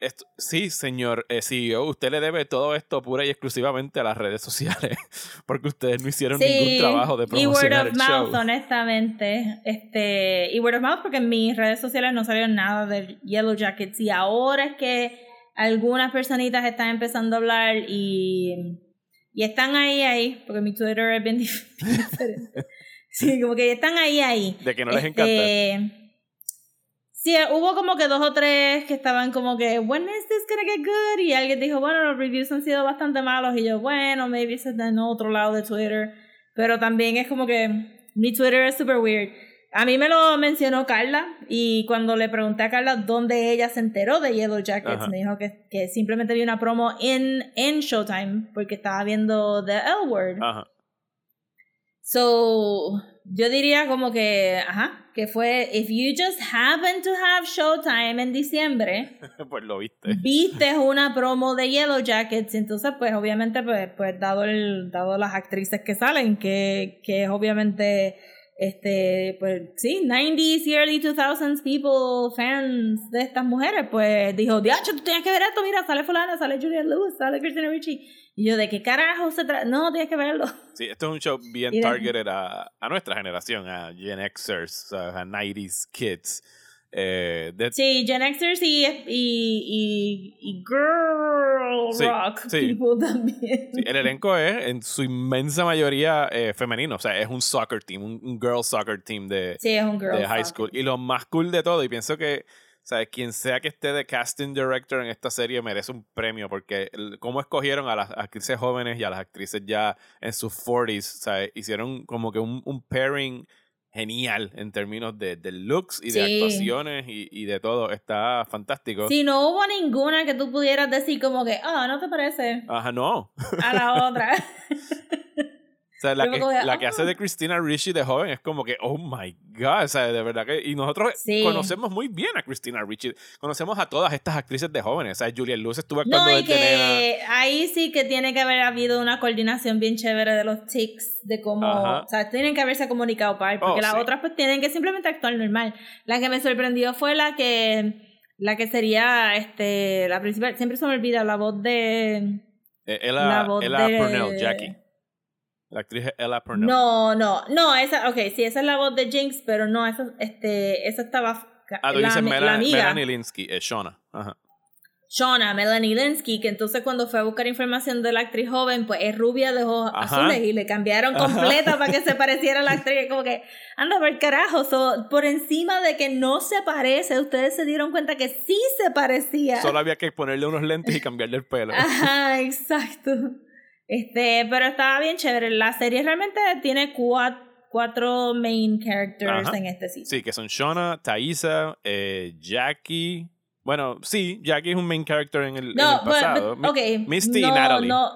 Esto, sí, señor eh, CEO, usted le debe todo esto pura y exclusivamente a las redes sociales, porque ustedes no hicieron ningún trabajo de y word promocionar of el mouth, show. honestamente. Este, y word of mouth porque en mis redes sociales no salió nada de Yellow Jackets y ahora es que algunas personitas están empezando a hablar y, y están ahí, ahí, porque mi Twitter es bien dif- diferente. Sí, como que están ahí, ahí. De que no les Este, Sí, hubo como que dos o tres que estaban como que, when is this gonna get good? Y alguien dijo, bueno, los reviews han sido bastante malos. Y yo, bueno, maybe se está en otro lado de Twitter. Pero también es como que mi Twitter es super weird. A mí me lo mencionó Carla y cuando le pregunté a Carla dónde ella se enteró de Yellow Jackets, Ajá. me dijo que, que simplemente vi una promo en, en Showtime porque estaba viendo The L Word. Ajá. So, yo diría como que, ajá, que fue, if you just happen to have Showtime en diciembre, pues lo viste. viste una promo de Yellow Jackets, entonces pues obviamente pues, pues dado el, dado las actrices que salen, que, que es obviamente, este, pues sí, 90s y early 2000s people, fans de estas mujeres, pues dijo, diacho, tú tienes que ver esto, mira, sale fulana, sale Julia Lewis, sale Christina Ricci, y yo, ¿de qué carajo se trata? No, tienes que verlo. Sí, esto es un show bien targeted a, a nuestra generación, a Gen Xers, a 90s kids. Eh, de- Sí, Gen Xers y, y, y, y Girl Sí, Rock sí. people también. Sí, el elenco es en su inmensa mayoría eh, femenino, o sea, es un soccer team, un, un girl soccer team de, Sí, es un girl. de high school. Y lo más cool de todo, y pienso que, ¿sabes? Quien sea que esté de casting director en esta serie merece un premio, porque el- cómo escogieron a las actrices jóvenes y a las actrices ya en sus 40s, ¿sabes? Hicieron como que un, un pairing genial en términos de, de looks y de actuaciones y, y de todo. Está fantástico. Si no hubo ninguna que tú pudieras decir como que, ah, no te parece Ajá, no. a la otra. Sea, la que, de, la que "Ah". hace de Christina Ricci de joven es como que, oh my God, o sea, de verdad que. Y nosotros Sí. conocemos muy bien a Christina Ricci. Conocemos a todas estas actrices de jóvenes. O sea, Julia Luz estuvo actuando No, y desde nena. que ahí sí que tiene que haber habido una coordinación bien chévere de los tics, de cómo, Ajá. o sea, tienen que haberse comunicado par, porque Oh, las sí. otras pues tienen que simplemente actuar normal. La que me sorprendió fue la que, la que sería, este, la principal, siempre se me olvida la voz de... Eh, la Ella, voz Ella de- Purnell, Jackie. La actriz es Ella Purnell. No, no, no, esa, ok, sí, esa es la voz de Jinx, pero no, esa, este, esa estaba... Ah, tú la, dices la Mela- amiga. Melanie Linsky, es Shona. Ajá. Shauna, Melanie Linsky, que entonces cuando fue a buscar información de la actriz joven, pues es rubia de ojos Ajá. azules y le cambiaron Ajá. completa para que se pareciera a la actriz. Como que, anda por carajo. So, por encima de que no se parece, ustedes se dieron cuenta que sí se parecía. Solo había que ponerle unos lentes y cambiarle el pelo. Ajá, exacto. Este, pero estaba bien chévere. La serie realmente tiene cuatro, cuatro main characters Ajá. en este sitio. Sí, que son Shona, Thaisa, eh, Jackie. Bueno, sí, Jackie es un main character en el, en No, el pasado. but- but- ok. Misty y Natalie. No.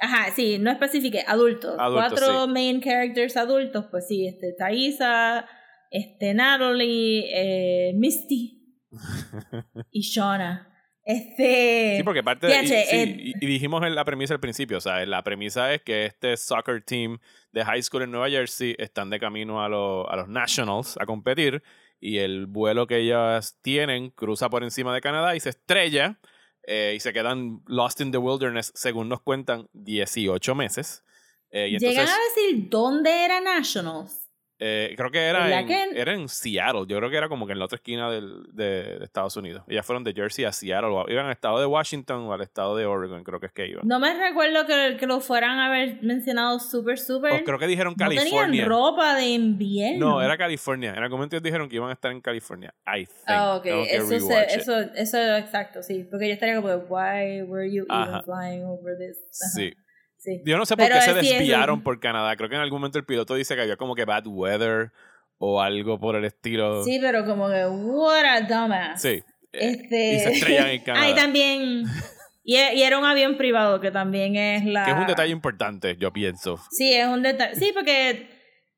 Ajá, sí, no especifique, adultos. Adultos, Cuatro sí. main characters adultos, pues sí, este, Thaisa, este, Natalie, eh, Misty y Shauna. Este. Sí, porque parte de. y, sí, y- dijimos en la premisa al principio, o sea, la premisa es que este soccer team de high school en Nueva Jersey están de camino a, los a los Nationals a competir y el vuelo que ellas tienen cruza por encima de Canadá y se estrella eh, y se quedan lost in the wilderness, según nos cuentan, 18 meses. Eh, y Llegan entonces, a decir dónde era Nationals. Eh, creo que era ¿Verdad en, que- era en Seattle. Yo creo que era como que en la otra esquina del, de, de Estados Unidos. Ellas fueron de Jersey a Seattle. o iban al estado de Washington o al estado de Oregon, creo que es que iban. No me recuerdo que, que lo fueran a haber mencionado súper, súper. O creo que dijeron no California. tenían ropa de invierno. No, era California. En algún momento ellos dijeron que iban a estar en California. I think. Ah, ok. Tengo que Eso, se, eso, eso es exacto, sí. Porque yo estaría como, why were you even flying over this? Ajá, Sí. Sí. Yo no sé por Pero qué se sí, desviaron por Canadá. Creo que en algún momento el piloto dice que había como que bad weather o algo por el estilo. Sí, pero como que, what a dumbass. Sí. Este... Y se estrellan en Canadá. Ah, y también, Y, e- y era un avión privado, que también es la... Que es un detalle importante, yo pienso. Sí, es un detalle. Sí, porque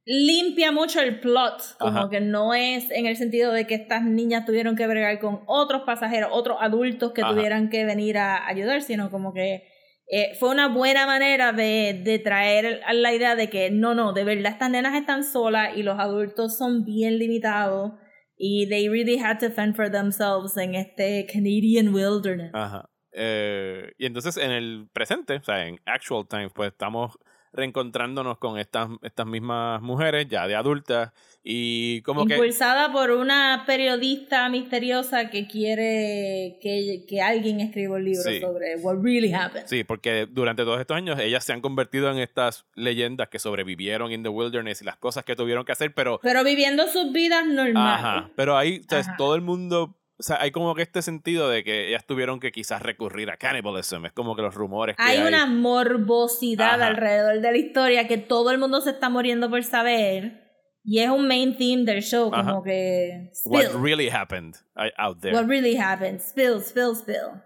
limpia mucho el plot. Como Ajá. que no es en el sentido de que estas niñas tuvieron que bregar con otros pasajeros, otros adultos que Ajá. tuvieran que venir a ayudar, sino como que eh, fue una buena manera de, de traer a la idea de que no, no, de verdad estas nenas están solas y los adultos son bien limitados. Y they really had to fend for themselves en este Canadian wilderness. Ajá. Eh, y entonces en el presente, o sea, en actual time, pues estamos reencontrándonos con estas, estas mismas mujeres ya de adultas y como que... Impulsada por una periodista misteriosa que quiere que, que alguien escriba un libro Sí. sobre what really happened. Sí, porque durante todos estos años ellas se han convertido en estas leyendas que sobrevivieron en the wilderness y las cosas que tuvieron que hacer, pero... Pero viviendo sus vidas normales. Ajá, pero ahí o sea, todo el mundo... O sea, hay como que este sentido de que ellas tuvieron que quizás recurrir a cannibalism. Es como que los rumores que Hay hay. una morbosidad Ajá. alrededor de la historia que todo el mundo se está muriendo por saber. Y es un main theme del show, como que. What Spill. really happened uh, out there. What really happened. Spill, spill, spill.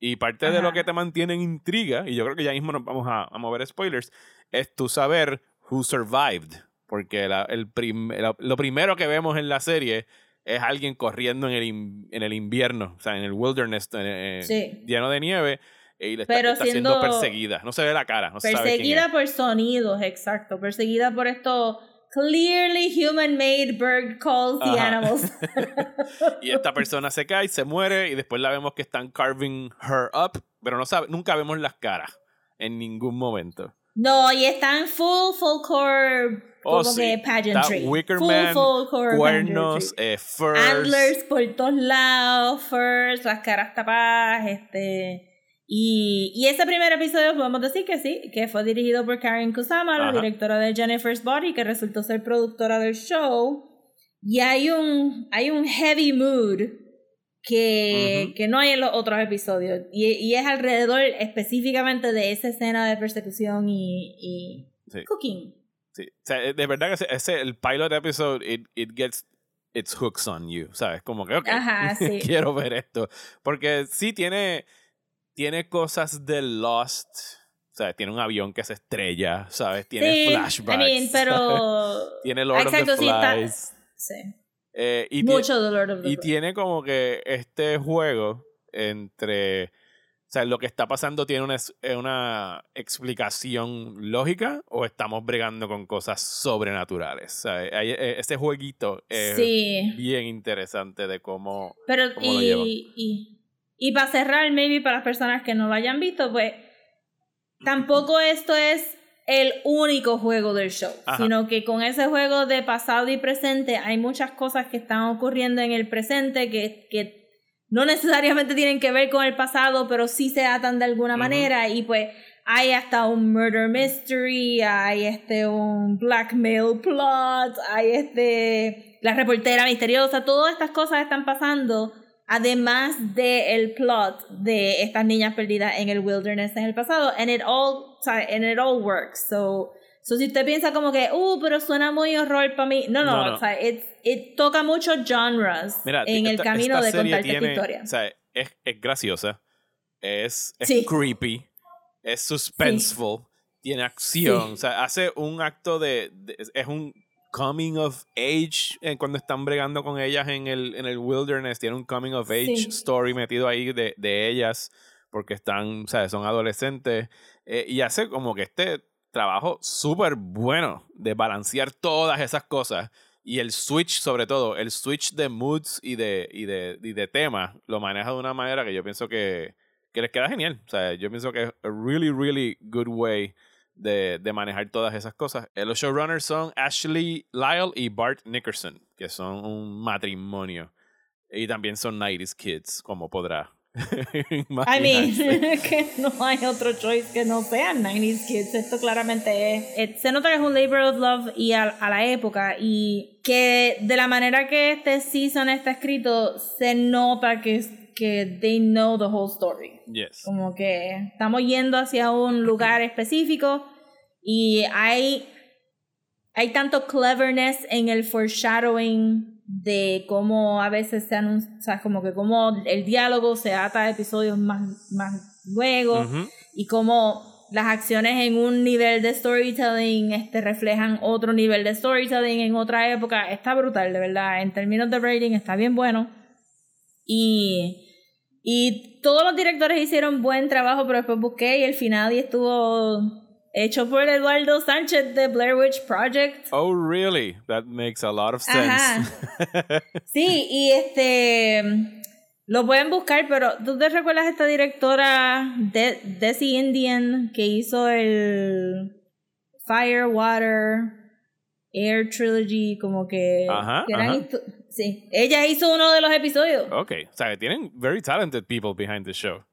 Y parte de lo que te mantiene en intriga, y yo creo que ya mismo nos vamos a, a mover spoilers, es tú saber who survived. Porque la- el prim- la- lo primero que vemos en la serie es alguien corriendo en el, in- en el invierno, o sea, en el wilderness eh, Sí. lleno de nieve, y le está, Pero está siendo siendo perseguida. No se ve la cara, no se sabe quién Perseguida es. por sonidos, exacto. Perseguida por estos clearly human-made bird calls y Ajá. animals. Y esta persona se cae, se muere, y después la vemos que están carving her up, pero no sabe, nunca vemos las caras en ningún momento. No, y están full folklore Oh, como sí. que pageantry. Está Wicker full Man, folklore cuernos, pageantry. eh, furs. Antlers por todos lados, furs, las caras tapadas, este... Y, y ese primer episodio podemos decir que sí, que fue dirigido por Karen Kusama, la directora de Jennifer's Body, que resultó ser productora del show. Y hay un, hay un heavy mood que, que no hay en los otros episodios. Y, y es alrededor específicamente de esa escena de persecución y, y Sí. cooking. Sí. O sea, de verdad que ese, ese- el pilot episode, it, it gets its hooks on you, ¿sabes? Como que, ok, Ajá, sí. quiero ver esto. Porque sí tiene, tiene cosas de Lost, o sea, tiene un avión que se estrella, ¿sabes? Tiene sí, flashbacks. I mean, pero... tiene Lord Exacto, of the sí, está- Flies. Sí. eh, y Mucho de Lord of the Y Flies. tiene como que este juego entre. O sea, lo que está pasando tiene una, eh, una explicación lógica o estamos bregando con cosas sobrenaturales. Sea, hay- eh, ese jueguito es Sí, bien interesante de cómo. pero cómo lo llevan. y, y, para cerrar, maybe para las personas que no lo hayan visto, pues tampoco esto es el único juego del show, Ajá. sino que con ese juego de pasado y presente hay muchas cosas que están ocurriendo en el presente que, que no necesariamente tienen que ver con el pasado, pero sí se atan de alguna manera. Y pues hay hasta un murder mystery, hay este un blackmail plot, hay este la reportera misteriosa, todas estas cosas están pasando además del plot de estas niñas perdidas en el wilderness en el pasado and it all and it all works. So So, si usted piensa como que, uh, pero suena muy horror para mí. No, no, No, no. o sea, it, it toca muchos genres Mira, en el esta- camino esta de contarte esta historia. O sea, es, es graciosa, es, es Sí. creepy, es suspenseful, tiene acción. Sí. O sea, hace un acto de, de- Es un coming of age eh, cuando están bregando con ellas en el, en el wilderness. Tiene un coming of age Sí. story metido ahí de, de ellas porque están, o sea, son adolescentes. eh, y hace como que este trabajo súper bueno de balancear todas esas cosas. Y el switch, sobre todo, el switch de moods y de, y de, y de temas, lo maneja de una manera que yo pienso que, que les queda genial. O sea, yo pienso que es a really, really good way de, de manejar todas esas cosas. Eh, Los showrunners son Ashley Lyle y Bart Nickerson, que son un matrimonio. Y también son 90s kids, como podrá. I mean, que no hay otro choice que no sean 90s kids. Esto claramente es. eh, se nota que es un labor of love y a, a la época. Y que de la manera que este season está escrito, se nota que, que they know the whole story. Yes. Como que estamos yendo hacia un lugar específico y hay, hay tanto cleverness en el foreshadowing de cómo a veces se anuncia, o sea, como que cómo el diálogo se ata a episodios más, más luego Ujú. y cómo las acciones en un nivel de storytelling este, reflejan otro nivel de storytelling en otra época. Está brutal, de verdad. En términos de rating está bien bueno. Y, y todos los directores hicieron buen trabajo, pero después busqué y el final y estuvo hecho por Eduardo Sánchez de Blair Witch Project. Oh, really? That makes a lot of sense. Ajá. Sí, y este lo pueden buscar, pero ¿tú te recuerdas esta directora de Desi Indian que hizo el Fire, Water, Air Trilogy, como que, Ajá, que eran ajá. Sí, ella hizo uno de los episodios. ok, o sea, que tienen very talented people behind the show.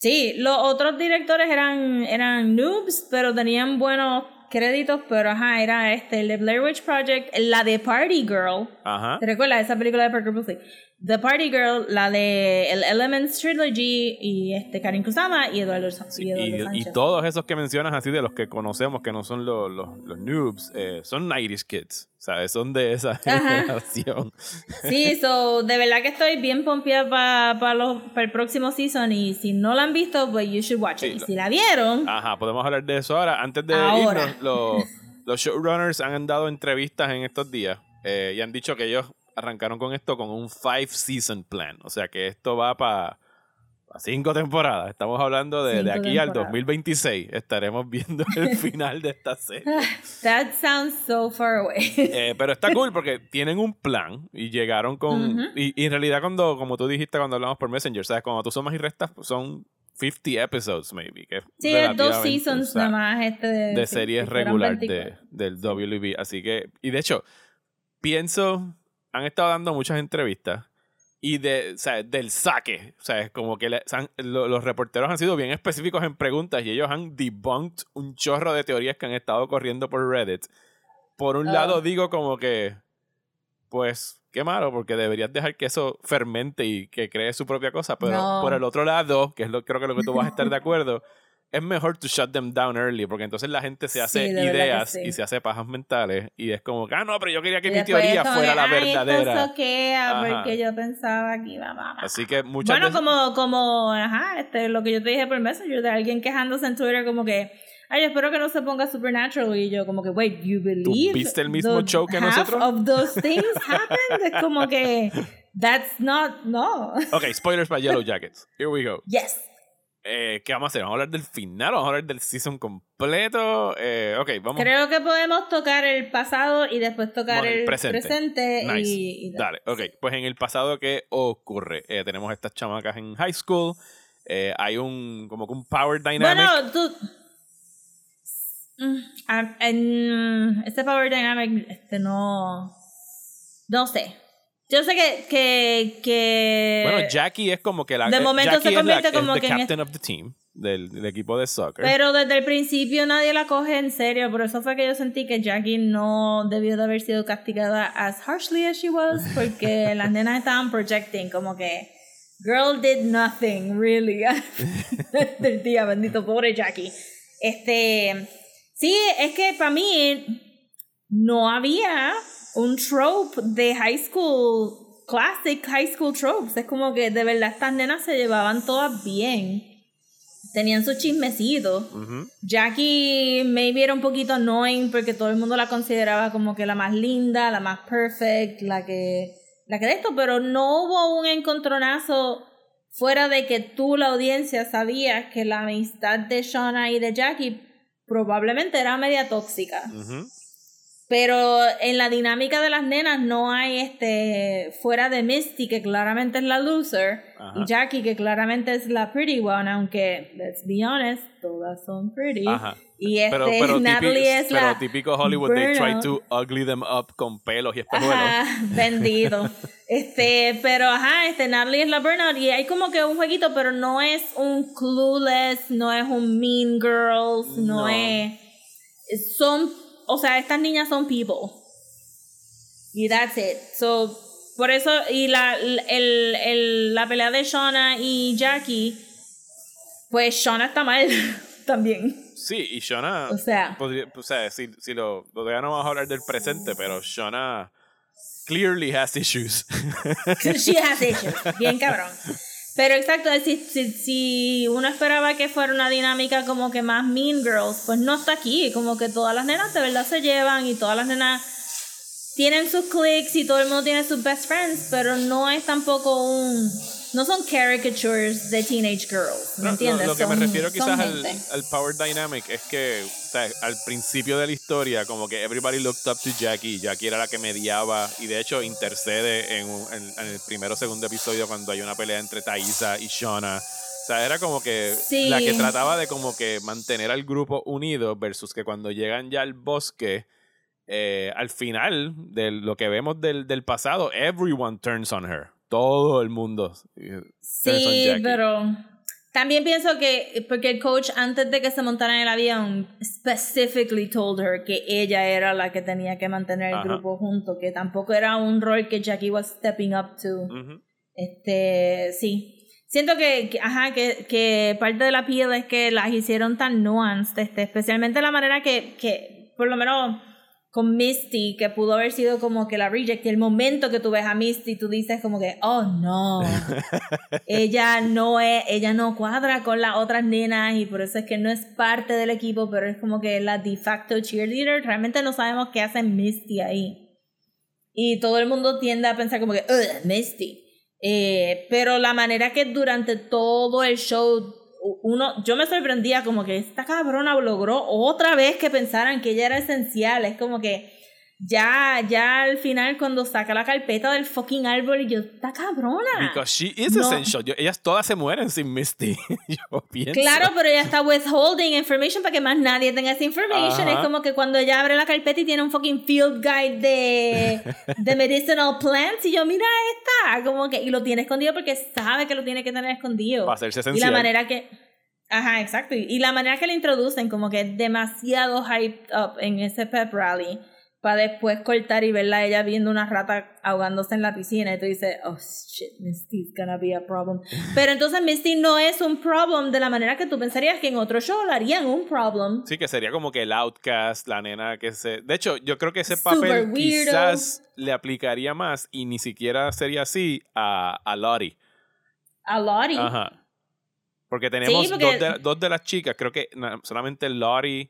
Sí, los otros directores eran eran noobs, pero tenían buenos créditos, pero ajá, era este el de Blair Witch Project, la de Party Girl. Ajá. ¿Te recuerdas esa película de Parker Posey? The Party Girl, la de el Elements Trilogy y este Karin Kusama y Eduardo, y Eduardo y todos esos que mencionas así de los que conocemos que no son los, los, los noobs, eh, son 90s kids. Sea, son de esa Ajá. generación. Sí, so, de verdad que estoy bien pompeada para el próximo season y si no la han visto, pues you should watch it. Sí, y lo- si la vieron, Ajá, podemos hablar de eso ahora. Antes de Ahora. irnos, los, los showrunners han dado entrevistas en estos días eh, y han dicho que ellos arrancaron con esto con un five season plan. O sea que esto va para cinco temporadas. Estamos hablando de, de aquí al temporadas. 2026. Estaremos viendo el final de esta serie. that sounds so far away. Eh, pero está cool porque tienen un plan y llegaron con... Ujú. y, y en realidad cuando, como tú dijiste cuando hablamos por Messenger, ¿sabes? Cuando tú sumas y restas pues, son 50 episodes, maybe. Que sí, es dos seasons nada más este de, de series regular 24. de, del WB. Así que, y de hecho, pienso, han estado dando muchas entrevistas y de, o sea, del saque. O sea, es como que le- han- lo- los reporteros han sido bien específicos en preguntas y ellos han debunked un chorro de teorías que han estado corriendo por Reddit. Por un Oh. lado digo como que, pues, qué malo, porque deberías dejar que eso fermente y que cree su propia cosa. Pero No. por el otro lado, que es lo creo que lo que tú vas a estar de acuerdo, es mejor to shut them down early, porque entonces la gente se hace Sí, ideas sí. y se hace pajas mentales y es como, ah, no, pero yo quería que mi teoría fuera que, la "Ay, esto verdadera. soquea, porque yo pensaba que iba a Así que muchas Bueno, veces- como, como, ajá, este, lo que yo te dije por Messenger, de alguien quejándose en Twitter como que, ay, espero que no se ponga Supernatural, y yo como que, wait, you believe viste el mismo show que half nosotros? of those things happened? es como que, that's not, no. Ok, spoilers para Yellow Jackets. Here we go. Yes. Eh, ¿Qué vamos a hacer? ¿Vamos a hablar del final? ¿Vamos a hablar del season completo? Eh, ok, vamos. Creo que podemos tocar el pasado y después tocar el el presente. presente, Nice. y, y- Dale, ok. Pues en el pasado, ¿qué ocurre? Eh, tenemos estas chamacas en high school. eh, hay un, como que un power dynamic. Bueno, tú... Mm, en este Power Dynamic, este no... No sé. Yo sé que... que, que Bueno, Jackie es como que la. de momento Jackie se es la- convierte es como que captain of the team, del, del equipo de soccer. Pero desde el principio nadie la coge en serio, por eso fue que yo sentí que Jackie no debió de haber sido castigada as harshly as she was, porque las nenas estaban projecting como que girl did nothing really del día, bendito pobre Jackie. Este, sí, es que para mí no había un trope de high school classic high school tropes, es como que de verdad estas nenas se llevaban todas bien. Tenían sus chismecitos. Ujú. Jackie maybe era un poquito annoying porque todo el mundo la consideraba como que la más linda, la más perfect, la que la que de esto, pero no hubo un encontronazo fuera de que tú la audiencia sabías que la amistad de Shauna y de Jackie probablemente era media tóxica. Pero en la dinámica de las nenas no hay este fuera de Misty que claramente es la loser Ajá. y Jackie que claramente es la pretty one, aunque let's be honest, todas son pretty. Ajá. Y este Pero, pero, Natalie típico, es pero la típico Hollywood, they try to ugly them up con pelos y espejuelos. Ajá, bendito. Este, pero ajá, este Natalie es la burnout y hay como que un jueguito, pero no es un clueless, no es un mean girls, no, No. es son, o sea, estas niñas son people. Y that's it. So, por eso y la el, el- la pelea de Shauna y Jackie pues Shauna está mal también. Sí, y Shona. O sea. podría- o sea, si, si lo. Todavía no vamos a hablar del presente, pero Shona clearly has issues. She has issues. Bien cabrón. Pero exacto, si, si, si uno esperaba que fuera una dinámica como que más Mean Girls, pues no está aquí. Como que todas las nenas de verdad se llevan y todas las nenas tienen sus cliques y todo el mundo tiene sus best friends, pero no es tampoco un. No son caricatures de teenage girls, ¿me No, no, entiendes? lo que me refiero quizás al, Power Dynamic es que o sea, al principio de la historia, como que everybody looked up to Jackie. Jackie era la que mediaba y de hecho intercede en, un- en- en el primero o segundo episodio cuando hay una pelea entre Thaisa y Shauna. O sea, era como que Sí. la que trataba de como que mantener al grupo unido versus que cuando llegan ya al bosque, eh, al final de lo que vemos del, del pasado, everyone turns on her. Todo el mundo. Sí, pero también pienso que, porque el coach antes de que se montara en el avión, specifically told her que ella era la que tenía que mantener el Ajá. grupo junto, que tampoco era un rol que Jackie was stepping up to. Ujú. Este, sí. Siento que, que- ajá, que, que parte de la piel es que las hicieron tan nuanced, este, especialmente la manera que, que, por lo menos con Misty, que pudo haber sido como que la reject, y el momento que tú ves a Misty, tú dices como que, oh no, ella no es, ella no cuadra con las otras nenas y por eso es que no es parte del equipo, pero es como que la de facto cheerleader, realmente no sabemos qué hace Misty ahí. Y todo el mundo tiende a pensar como que, Misty. Eh, pero la manera que durante todo el show uno, yo me sorprendía como que esta cabrona logró otra vez que pensaran que ella era esencial. Es como que ya, ya al final cuando saca la carpeta del fucking árbol y yo, esta cabrona. Because she is No. essential. Yo- ellas todas se mueren sin Misty. Yo pienso. Claro, pero ella está withholding information para que más nadie tenga esa information. Ajá. Es como que cuando ella abre la carpeta y tiene un fucking field guide de, de medicinal plants y yo, mira esta, como que, y lo tiene escondido porque sabe que lo tiene que tener escondido. Para hacerse Y esencial. la manera que. Ajá, exacto. Y, y la manera que le introducen, como que demasiado hyped up en ese pep rally, para después cortar y verla ella viendo una rata ahogándose en la piscina. Y tú dices, oh shit, Misty's gonna be a problem. Pero entonces Misty no es un problem de la manera que tú pensarías que en otro show lo harían un problem. Sí, que sería como que el outcast, la nena que se... De hecho, yo creo que ese papel quizás le aplicaría más y ni siquiera sería así a, a Lottie. A Lottie. Ajá. Porque tenemos Sí, porque- Dos, de, dos de las chicas, creo que solamente Lottie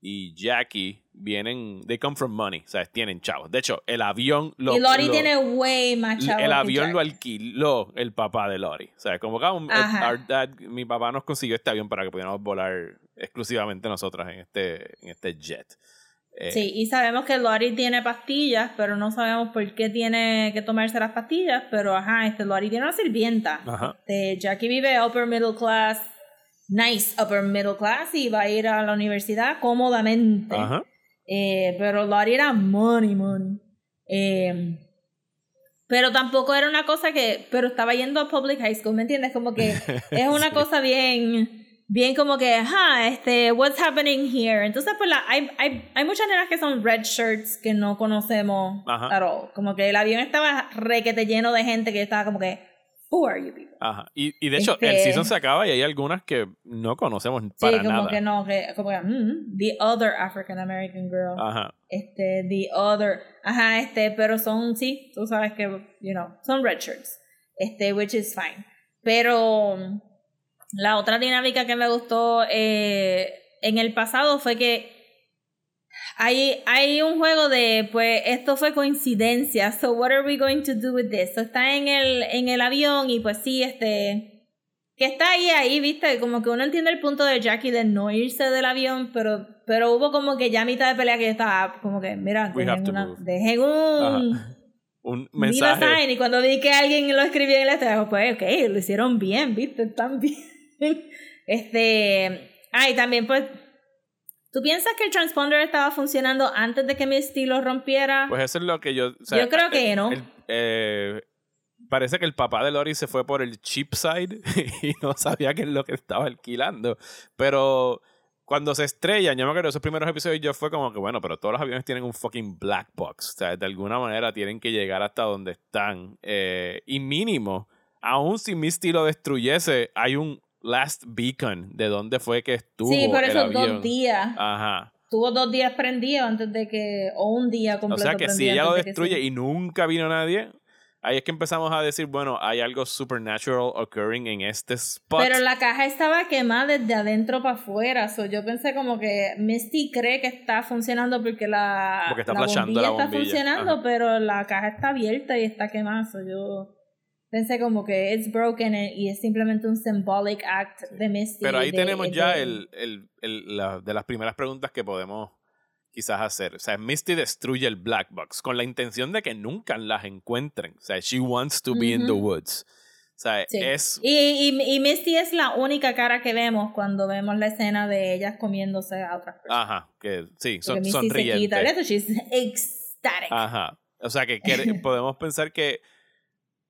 y Jackie vienen, they come from money, o sea, tienen chavos. De hecho, el avión lo... y Lottie lo- tiene way más chavos el avión lo alquiló el papá de Lori. O sea, como que un- our dad- mi papá nos consiguió este avión para que pudiéramos volar exclusivamente nosotras en este, en este jet. Eh, Sí, y sabemos que Lottie tiene pastillas, pero no sabemos por qué tiene que tomarse las pastillas, pero ajá, este Lottie tiene una sirvienta. Ajá. Este, Jackie vive upper middle class, nice upper middle class, y va a ir a la universidad cómodamente. Ajá. Eh, pero Lottie era money, money. Eh, pero tampoco era una cosa que, pero estaba yendo a public high school, ¿me entiendes? Como que es una Sí. cosa bien, bien como que, ajá, este, what's happening here? Entonces, pues la, hay, hay, hay muchas nenas que son red shirts que no conocemos at all. Como que el avión estaba requete lleno de gente que estaba como que, who are you people? Ajá. Y, y de hecho, el Este- season se acaba y hay algunas que no conocemos Sí, para como nada. que no, que, como que, mm, the other African American girl. Ajá. este, the other, ajá, este, pero son, sí, tú sabes que, you know, son red shirts, este, which is fine. Pero mm, la otra dinámica que me gustó eh, en el pasado fue que hay, hay un juego de, pues, esto fue coincidencia, so what are we going to do with this? So, está en el, en el avión y pues sí, este, que está ahí, ahí, viste, como que uno entiende el punto de Jackie de no irse del avión, pero, pero hubo como que ya a mitad de pelea que yo estaba como que, mira, dejen, una, un... Ajá. Un mensaje. sign, y cuando vi que alguien lo escribió en la estrella, pues ok, lo hicieron bien, viste, están bien. este, ah, y también pues, ¿tú piensas que el transponder estaba funcionando antes de que mi estilo rompiera? Pues eso es lo que yo. o sea, Yo creo que el- no. el- eh, parece que el papá de Lori se fue por el cheap side y no sabía qué es lo que estaba alquilando. Pero cuando se estrellan, yo me acuerdo de esos primeros episodios, yo fue como que, bueno, pero todos los aviones tienen un fucking black box. O sea, de alguna manera tienen que llegar hasta donde están. Eh, y mínimo, aún si Misty lo destruyese, hay un last beacon de dónde fue que estuvo. sí, por esos dos días. Ajá. Tuvo dos días prendido antes de que, o un día O completo sea que si ella lo de destruye y nunca vino nadie, ahí es que empezamos a decir, bueno, hay algo supernatural occurring en este spot. Pero la caja estaba quemada desde adentro para afuera. So yo pensé como que Misty cree que está funcionando porque la, Porque está la bombilla la está bombilla. funcionando, Ajá. pero la caja está abierta y está quemada. So yo pensé como que it's broken y es simplemente un symbolic act de Misty. Pero ahí de- tenemos ya de- el, el, el- la- de las primeras preguntas que podemos quizás hacer. O sea, Misty destruye el black box con la intención de que nunca las encuentren. O sea, she wants to be in the woods. O sea, Sí. es... Y, y, y Misty es la única cara que vemos cuando vemos la escena de ellas comiéndose a otras personas. Ajá, que sí, son, Misty se quita she's ecstatic. Ajá. O sea, que podemos pensar que.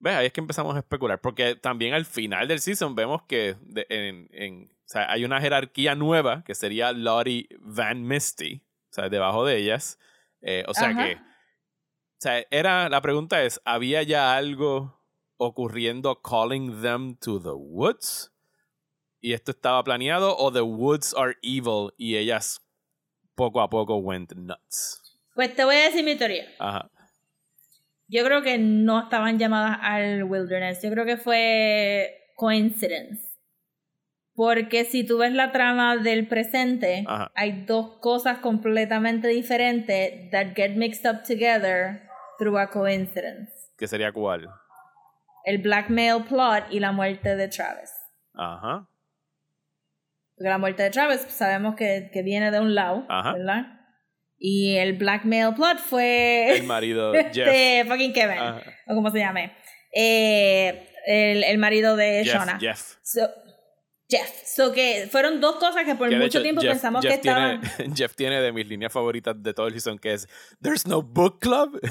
¿Ves? Ahí es que empezamos a especular. Porque también al final del season vemos que de- en, en- o sea, hay una jerarquía nueva que sería Lottie Van Misty. O sea, debajo de ellas. Eh, o sea Ajá. que. O sea, era. La pregunta es: ¿había ya algo ocurriendo calling them to the woods? ¿Y esto estaba planeado? ¿O the woods are evil y ellas poco a poco went nuts? Pues te voy a decir mi teoría. Ajá. Yo creo que no estaban llamadas al wilderness. Yo creo que fue coincidence. Porque si tú ves la trama del presente, Ajá. hay dos cosas completamente diferentes that get mixed up together through a coincidence. ¿Qué sería cuál? El blackmail plot y la muerte de Travis. Ajá. Porque la muerte de Travis sabemos que, que viene de un lado, Ajá. ¿verdad? Y el blackmail plot fue El marido Jeff. de fucking Kevin, Ajá. o como se llame. Eh, el, el marido de Jeff, Shona. Jeff. So, Jeff. So que fueron dos cosas que por Que mucho hecho, tiempo Jeff, pensamos Jeff que estaban. Jeff tiene de mis líneas favoritas de todo el season que es There's no book club.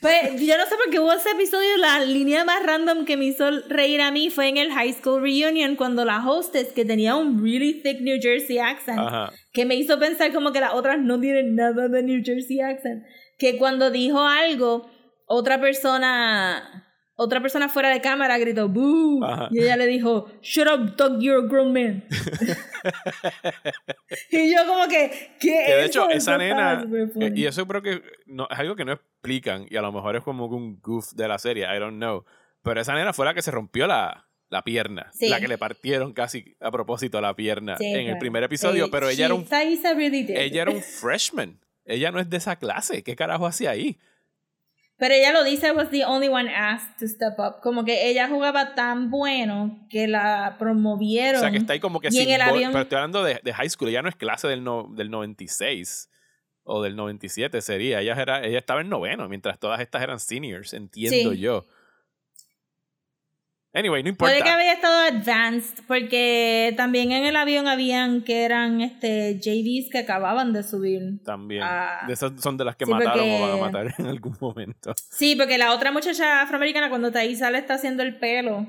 Pues, yo no sé por qué hubo ese episodio, la línea más random que me hizo reír a mí fue en el high school reunion cuando la hostess, que tenía un really thick New Jersey accent, Ajá. que me hizo pensar como que las otras no tienen nada de New Jersey accent, que cuando dijo algo, otra persona, otra persona fuera de cámara gritó boo Ajá. y ella le dijo shut up Doug you're a grown man y yo como que ¿qué Que de hecho, esa nena. eh, Y eso creo que no, es algo que no explican. Y a lo mejor es como un goof de la serie. I don't know. Pero esa nena fue la que se rompió la, la pierna. Sí. La que le partieron casi a propósito la pierna Sí, en el claro. primer episodio. Sí, pero ella era un ella era un freshman. Ella no es de esa clase. ¿Qué carajo hacía ahí? Pero ella lo dice, was the only one asked to step up. Como que ella jugaba tan bueno que la promovieron. O sea, que está ahí como que simbol- avión- Pero estoy hablando de, de high school. Ella no es clase del, no, del 96 o del 97 sería. Ella, era, ella estaba en noveno, mientras todas estas eran seniors, entiendo Sí. yo. Anyway, no importa. Puede que había estado advanced, porque también en el avión habían que eran este JVs que acababan de subir. También. De esas son de las que Sí, mataron o van a matar en algún momento. Sí, porque la otra muchacha afroamericana, cuando Thaisa le está haciendo el pelo,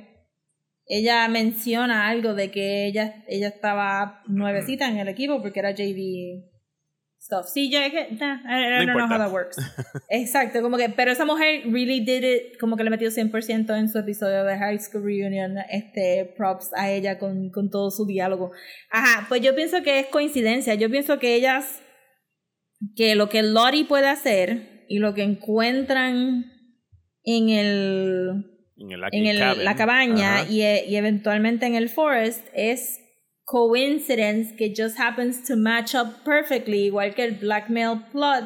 ella menciona algo de que ella, ella estaba nuevecita en el equipo porque era JV stuff. Sí, yo que, nah, I, I No don't know how that works. Exacto, como que, pero esa mujer really did it, como que le metió 100% en su episodio de High School Reunion, este, props a ella con, con todo su diálogo. Ajá, pues yo pienso que es coincidencia, yo pienso que ellas, que lo que Lottie puede hacer y lo que encuentran en el En, el, en el- la cabaña y, e- y eventualmente en el forest es coincidence que just happens to match up perfectly, igual que el blackmail plot.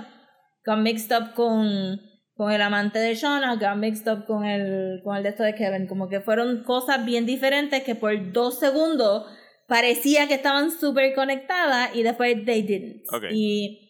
Got mixed up con, con el amante de Shauna, got mixed up con el, con el de esto de Kevin, como que fueron cosas bien diferentes que por dos segundos parecía que estaban súper conectadas y después they didn't. Y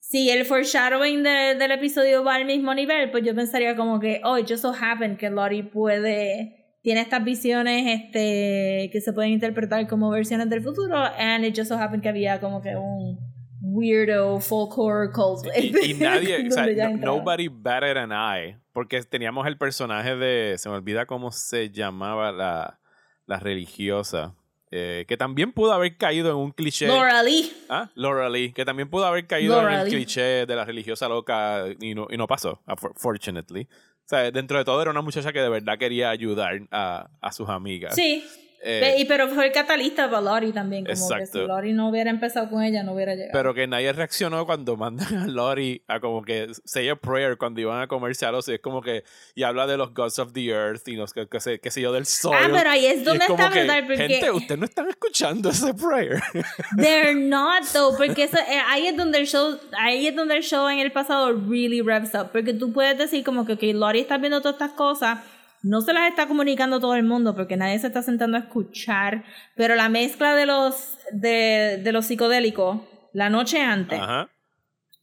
si el foreshadowing de- del episodio va al mismo nivel, pues yo pensaría como que, oh, it just so happened que Lottie puede, tiene estas visiones este, que se pueden interpretar como versiones del futuro, and it just so happened que había como que un weirdo folk horror cult. Y, y nadie, o sea, no- nobody better than I, porque teníamos el personaje de, se me olvida cómo se llamaba la, la religiosa, eh, que también pudo haber caído en un cliché. Laura Lee. Ah, Laura Lee, que también pudo haber caído Laura en el Lee. cliché de la religiosa loca y no, y no pasó, fortunately. Sea, dentro de todo era una muchacha que de verdad quería ayudar a, a sus amigas. Sí. Eh, y pero fue el catalista para Lori también. Como que Exacto. si Lori no hubiera empezado con ella, no hubiera llegado. pero que nadie reaccionó cuando mandan a Lori a como que say a prayer cuando iban a comerse a los es como que y habla de los gods of the earth y sé qué sé, qué sé yo del sol. ah, pero ahí es donde como está que, brutal, porque gente, ustedes no están escuchando ese prayer. they're not though, porque eso, eh, ahí es donde el show, ahí es donde el show en el pasado really revs up, porque tú puedes decir como que, ok, Lori está viendo todas estas cosas, no se las está comunicando todo el mundo, porque nadie se está sentando a escuchar, pero la mezcla de los, de, de los psicodélicos, la noche antes, Ajá.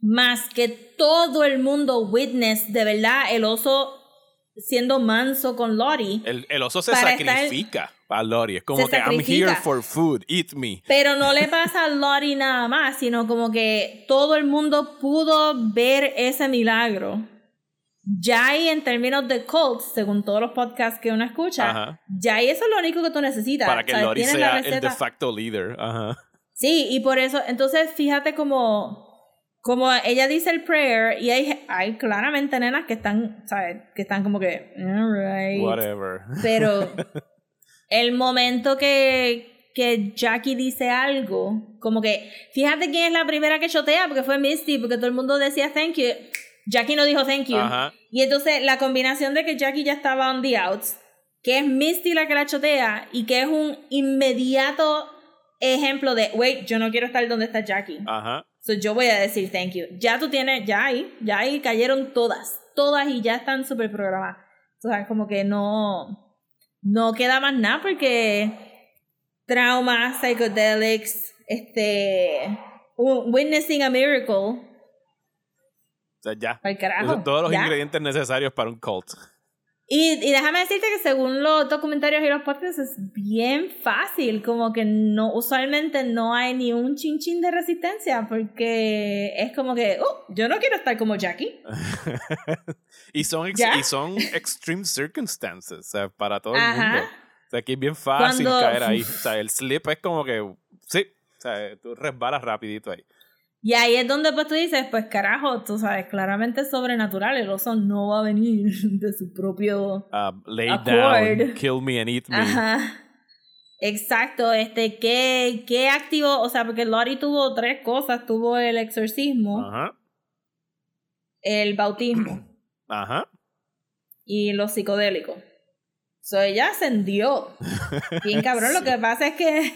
más que todo el mundo witness de verdad el oso siendo manso con Lori. El, el oso se Para estar- sacrifica a Lori. Es como que I'm sacrifica. here for food, eat me. Pero no le pasa a Lori nada más, sino como que todo el mundo pudo ver ese milagro. Ya ahí en términos de cults, según todos los podcasts que uno escucha, Ajá. ya ahí eso es lo único que tú necesitas. Para que ¿sabes? Lori Tienes la sea el de facto. Ajá. Sí, y por eso, entonces fíjate como, como ella dice el prayer y hay, hay claramente nenas que están, ¿sabes? Que están como que, alright. Whatever. Pero el momento que, que Jackie dice algo, como que, fíjate quién es la primera que chotea, porque fue Misty, porque todo el mundo decía thank you. Jackie no dijo thank you. Ajá. Y entonces la combinación de que Jackie ya estaba on the outs, que es Misty la que la chotea y que es un inmediato ejemplo de, wait, yo no quiero estar donde está Jackie. Ajá. So yo voy a decir thank you. Ya tú tienes, ya ahí, ya ahí cayeron todas, todas y ya están súper programadas. O sea, como que no, no queda más nada porque trauma, psychedelics, este, witnessing a miracle, O sea, ya. carajo. Todos los ya. ingredientes necesarios para un cult. Y, y déjame decirte que según los documentarios y los podcasts es bien fácil, como que no, usualmente no hay ni un chinchín de resistencia, porque es como que, oh, yo no quiero estar como Jackie. y, son ex- y son extreme circumstances o sea, para todo el Ajá. mundo. O sea, aquí es bien fácil Cuando- caer ahí. O sea, el slip es como que, sí, o sea, tú resbalas rapidito ahí. Y ahí es donde pues tú dices, pues carajo, tú sabes, claramente es sobrenatural, el oso no va a venir de su propio... Uh, lay Accord. down, kill me and eat me. Ajá. Exacto, este, ¿qué, qué activo? O sea, porque Lori tuvo tres cosas, tuvo el exorcismo, Ajá, el bautismo ajá. y los psicodélicos. So ella ascendió. Bien cabrón, lo que pasa es que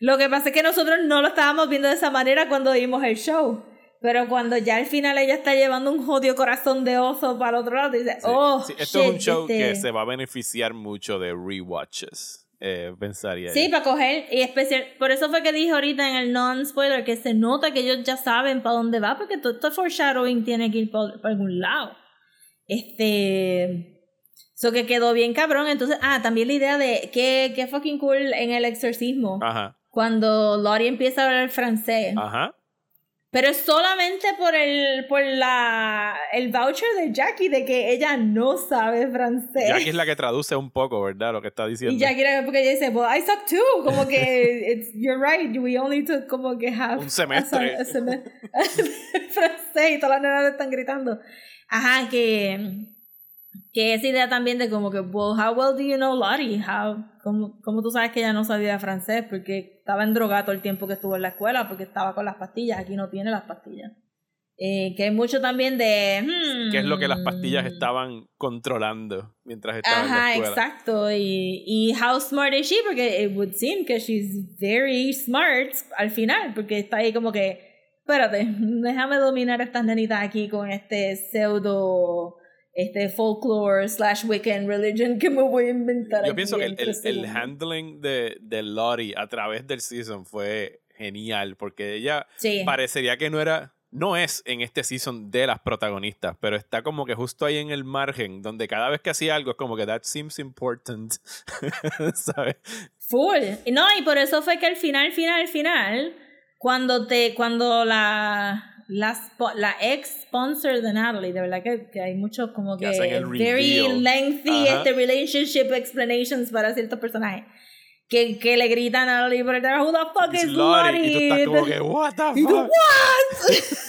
lo que pasa es que nosotros no lo estábamos viendo de esa manera cuando vimos el show. Pero cuando ya al final ella está llevando un jodido corazón de oso para el otro lado, dice, Sí. oh, Sí, esto es un show que este- se va a beneficiar mucho de rewatches. Eh, pensaría. Sí, yo. para coger, y especial, por eso fue que dije ahorita en el non-spoiler que se nota que ellos ya saben para dónde va, porque todo este foreshadowing tiene que ir para algún lado. Este. Eso que quedó bien cabrón. Entonces, ah, también la idea de que, que fucking cool en el exorcismo. Ajá, Cuando Lori empieza a hablar francés. ajá. Pero es solamente por el, por la, el voucher de Jackie de que ella no sabe francés. Jackie es la que traduce un poco, ¿verdad? Lo que está diciendo. Y Jackie porque ella dice, well, I suck too. Como que, it's, you're right, we only took como que half. Un semestre. a- a francés y todas las nenas le están gritando. Ajá, que, que esa idea también de como que, well, how well do you know Lottie? How, ¿cómo, cómo tú sabes que ella no sabía francés? Porque estaba en drogado todo el tiempo que estuvo en la escuela, porque estaba con las pastillas. Aquí no tiene las pastillas. Eh, que hay mucho también de... hmm, ¿Qué es lo que las pastillas estaban controlando mientras estaba en la Ajá, escuela? exacto. Y, y how smart is she? Porque it would seem que she's very smart al final, porque está ahí como que, espérate, déjame dominar a estas nenitas aquí con este pseudo, este folklore slash Wiccan religion que me voy a inventar Yo aquí pienso que el, el, el segundos. handling de, de Lottie a través del season fue genial, porque ella Sí. parecería que no era, no es en este season de las protagonistas, pero está como que justo ahí en el margen, donde cada vez que hacía algo es como que that seems important, ¿sabes? Full. No, y por eso fue que al final, final, final, cuando te, cuando la, la, ex sponsor de Natalie, de verdad que, que hay muchos como Que que, el very reveal. lengthy Ajá. este relationship explanations para ciertos personajes. Que, que le gritan a Natalie por detrás, who the fuck It's is Lottie? y tú estás como que, what the Y tú, fuck?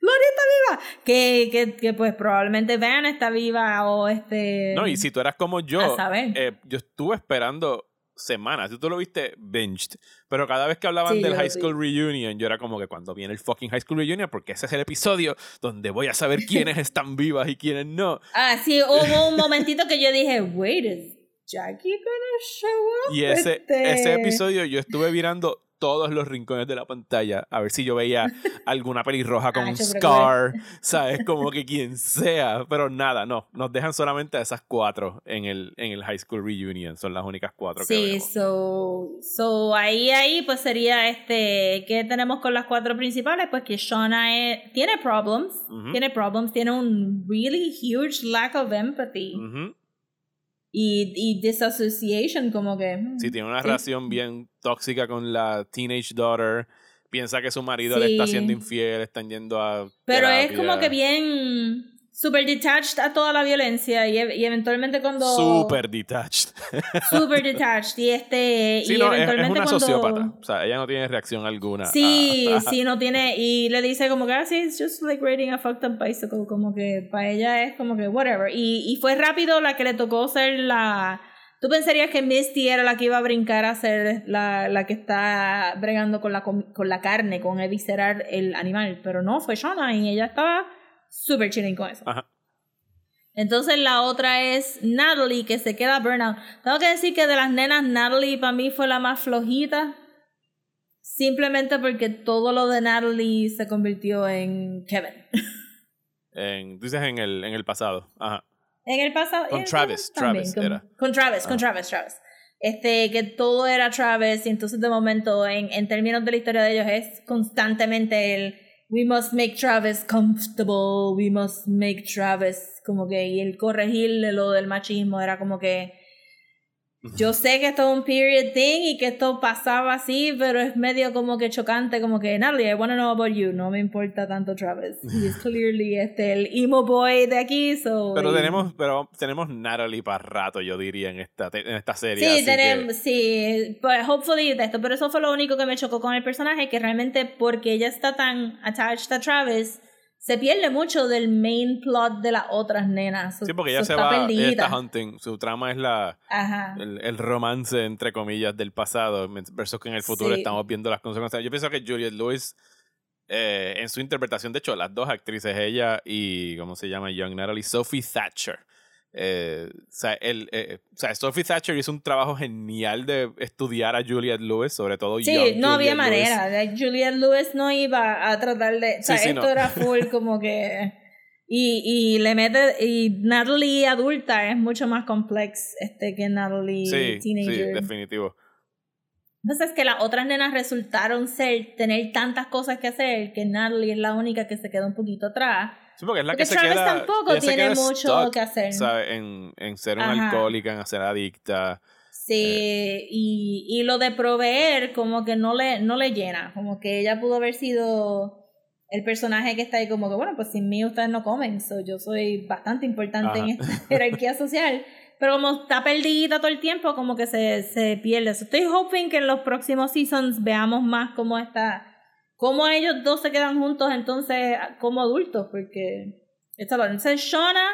Lottie está viva. Que, que, que pues probablemente Van está viva o este... No, y si tú eras como yo, eh, yo estuve esperando semanas. Tú lo viste binged. Pero cada vez que hablaban Sí, del High vi. School Reunion, yo era como que cuando viene el fucking High School Reunion, porque ese es el episodio donde voy a saber quiénes están vivas y quiénes no. Ah, sí, hubo un momentito que yo dije, wait, is Jackie gonna show up? Y ese, Este, ese episodio yo estuve mirando todos los rincones de la pantalla a ver si yo veía alguna pelirroja con Ah, creo que scar, ¿sabes? Como que quien sea, pero nada, no, nos dejan solamente a esas cuatro en el, en el High School Reunion, son las únicas cuatro que Sí, so, so ahí, ahí, pues sería este, ¿qué tenemos con las cuatro principales? Pues que Shauna es- tiene problems, tiene problems, tiene un really huge lack of empathy Ujú. Y, y disassociation, como que... hmm, Sí, tiene una sí. relación bien tóxica con la teenage daughter, piensa que su marido le está Sí. siendo infiel, están yendo a... Pero es terapia. como que bien super detached a toda la violencia y, e- y eventualmente cuando... Super detached. Super detached y este... Sí, y no, es, es eventualmente una cuando... sociópata. O sea, ella no tiene reacción alguna. Sí, a- sí, no tiene, y le dice como que, ah, sí, it's just like riding a fucked up bicycle, como que para ella es como que, whatever. Y, y fue rápido la que le tocó ser la... Tú pensarías que Misty era la que iba a brincar a ser la, la que está bregando con la, con la carne, con eviscerar el animal, pero no, fue Shauna y ella estaba súper chilling con eso. Ajá. Entonces la otra es Natalie, que se queda burnout. Tengo que decir que de las nenas, Natalie para mí fue la más flojita. Simplemente porque todo lo de Natalie se convirtió en Kevin. En, dices en el, en el pasado. Ajá. En el pasado. Con el Travis, también, Travis con, era. Con Travis, con Ah. Travis, Travis. Este, que todo era Travis, y entonces de momento, en, en términos de la historia de ellos, es constantemente el We must make Travis comfortable, we must make Travis, como que, y el corregirle lo del machismo era como que. Yo sé que esto es un period thing y que esto pasaba así, pero es medio como que chocante, como que Natalie, I wanna know about you, no me importa tanto Travis. Y es clearly este el emo boy de aquí, so Pero y- tenemos, pero tenemos Natalie para rato, yo diría, en esta, en esta serie. Sí, así que- tenemos, sí, pues hopefully de esto, pero eso fue lo único que me chocó con el personaje, que realmente porque ella está tan attached a Travis, se pierde mucho del main plot de las otras nenas. Sí, porque ella se va, ella perdidita. está hunting. Su trama es la, Ajá. el, el romance, entre comillas, del pasado, versus que en el futuro Sí. estamos viendo las consecuencias. Yo pienso que Juliette Lewis, eh, en su interpretación, de hecho, las dos actrices, ella y, ¿cómo se llama? Young Natalie, Sophie Thatcher. Eh, o, sea, el, eh, o sea, Sophie Thatcher hizo un trabajo genial de estudiar a Juliette Lewis, sobre todo Sí, young no había Juliette Lewis. manera. like, Juliette Lewis no iba a tratar de. O sea, Sí, sí, esto no. era full como que. Y, y le mete. Y Natalie adulta es mucho más complex este, que Natalie Sí, sí, teenager. definitivo. Entonces que las otras nenas resultaron ser, tener tantas cosas que hacer, que Natalie es la única que se queda un poquito atrás. Sí, porque es la Porque que se Travis queda, tampoco se tiene mucho stuck, que hacer. ¿sabe? En, en ser una Ajá. alcohólica, en ser adicta. Sí, y, y lo de proveer como que no le, no le llena, como que ella pudo haber sido el personaje que está ahí como que, bueno, pues sin mí ustedes no comen, so yo soy bastante importante en Ajá. esta jerarquía social, pero como está perdida todo el tiempo, como que se, se pierde. So, estoy hoping que en los próximos seasons veamos más cómo está, cómo ellos dos se quedan juntos entonces como adultos, porque está bueno. Entonces Shona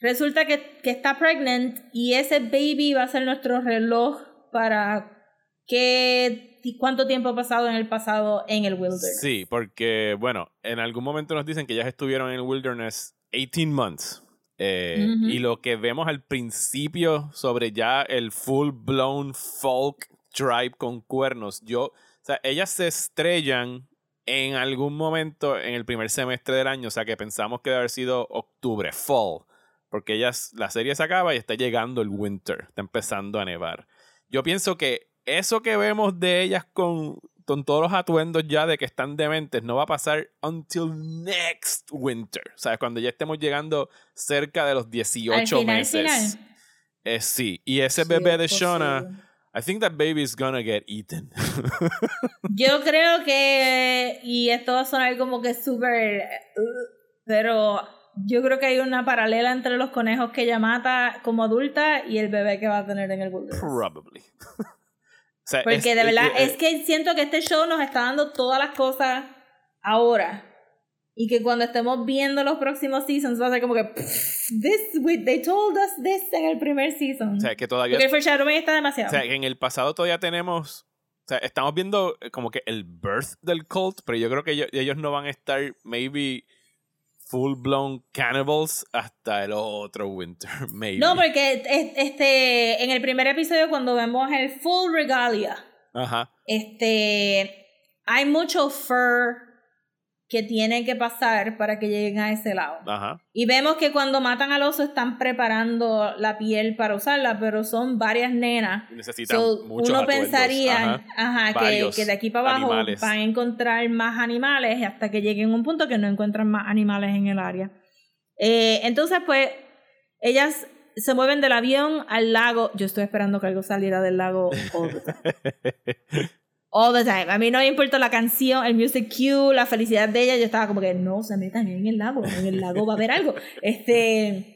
resulta que, que está pregnant y ese baby va a ser nuestro reloj para qué, cuánto tiempo ha pasado en el pasado en el wilderness. Sí, porque, bueno, en algún momento nos dicen que ellas estuvieron en el wilderness 18 months. Eh, Ujú. Y lo que vemos al principio sobre ya el full blown folk tribe con cuernos, yo, o sea, ellas se estrellan en algún momento en el primer semestre del año, o sea que pensamos que debe haber sido octubre, fall, porque ellas, la serie se acaba y está llegando el winter, está empezando a nevar. Yo pienso que eso que vemos de ellas con, con todos los atuendos ya de que están dementes no va a pasar until next winter. O sea, cuando ya estemos llegando cerca de los 18 Al final, meses. final. Eh, sí, y ese Sí, bebé de posible. Shona, I think that baby is gonna get eaten. Yo creo que, y esto va a sonar como que súper, pero yo creo que hay una paralela entre los conejos que ella mata como adulta y el bebé que va a tener en el wilderness. Probably. O sea, Porque es- de verdad eh, es que siento que este show nos está dando todas las cosas ahora. Y que cuando estemos viendo los próximos seasons va a ser como que "Pff, this we- they told us this en el primer season. O sea, que todavía. Porque el foreshadowing está O demasiado. sea, que en el pasado todavía tenemos. O sea, estamos viendo eh, como que el birth del cult, pero yo creo que ellos, ellos no van a estar, maybe, full blown cannibals hasta el otro winter, maybe. no, porque es- este en el primer episodio cuando vemos el full regalia, Ajá. este hay mucho fur que tiene que pasar para que lleguen a ese lado. Ajá. Y vemos que cuando matan al oso están preparando la piel para usarla, pero son varias nenas. Necesitan So, muchos uno atuendos. pensaría Ajá. ajá, que, de aquí para abajo animales. van a encontrar más animales hasta que lleguen a un punto que no encuentran más animales en el área. Eh, entonces, pues, ellas se mueven del avión al lago. Yo estoy esperando que algo saliera del lago all the time. A mí no me importa la canción, el music cue, la felicidad de ella. Yo estaba como que no se metan en el lago. En el lago va a haber algo. Este.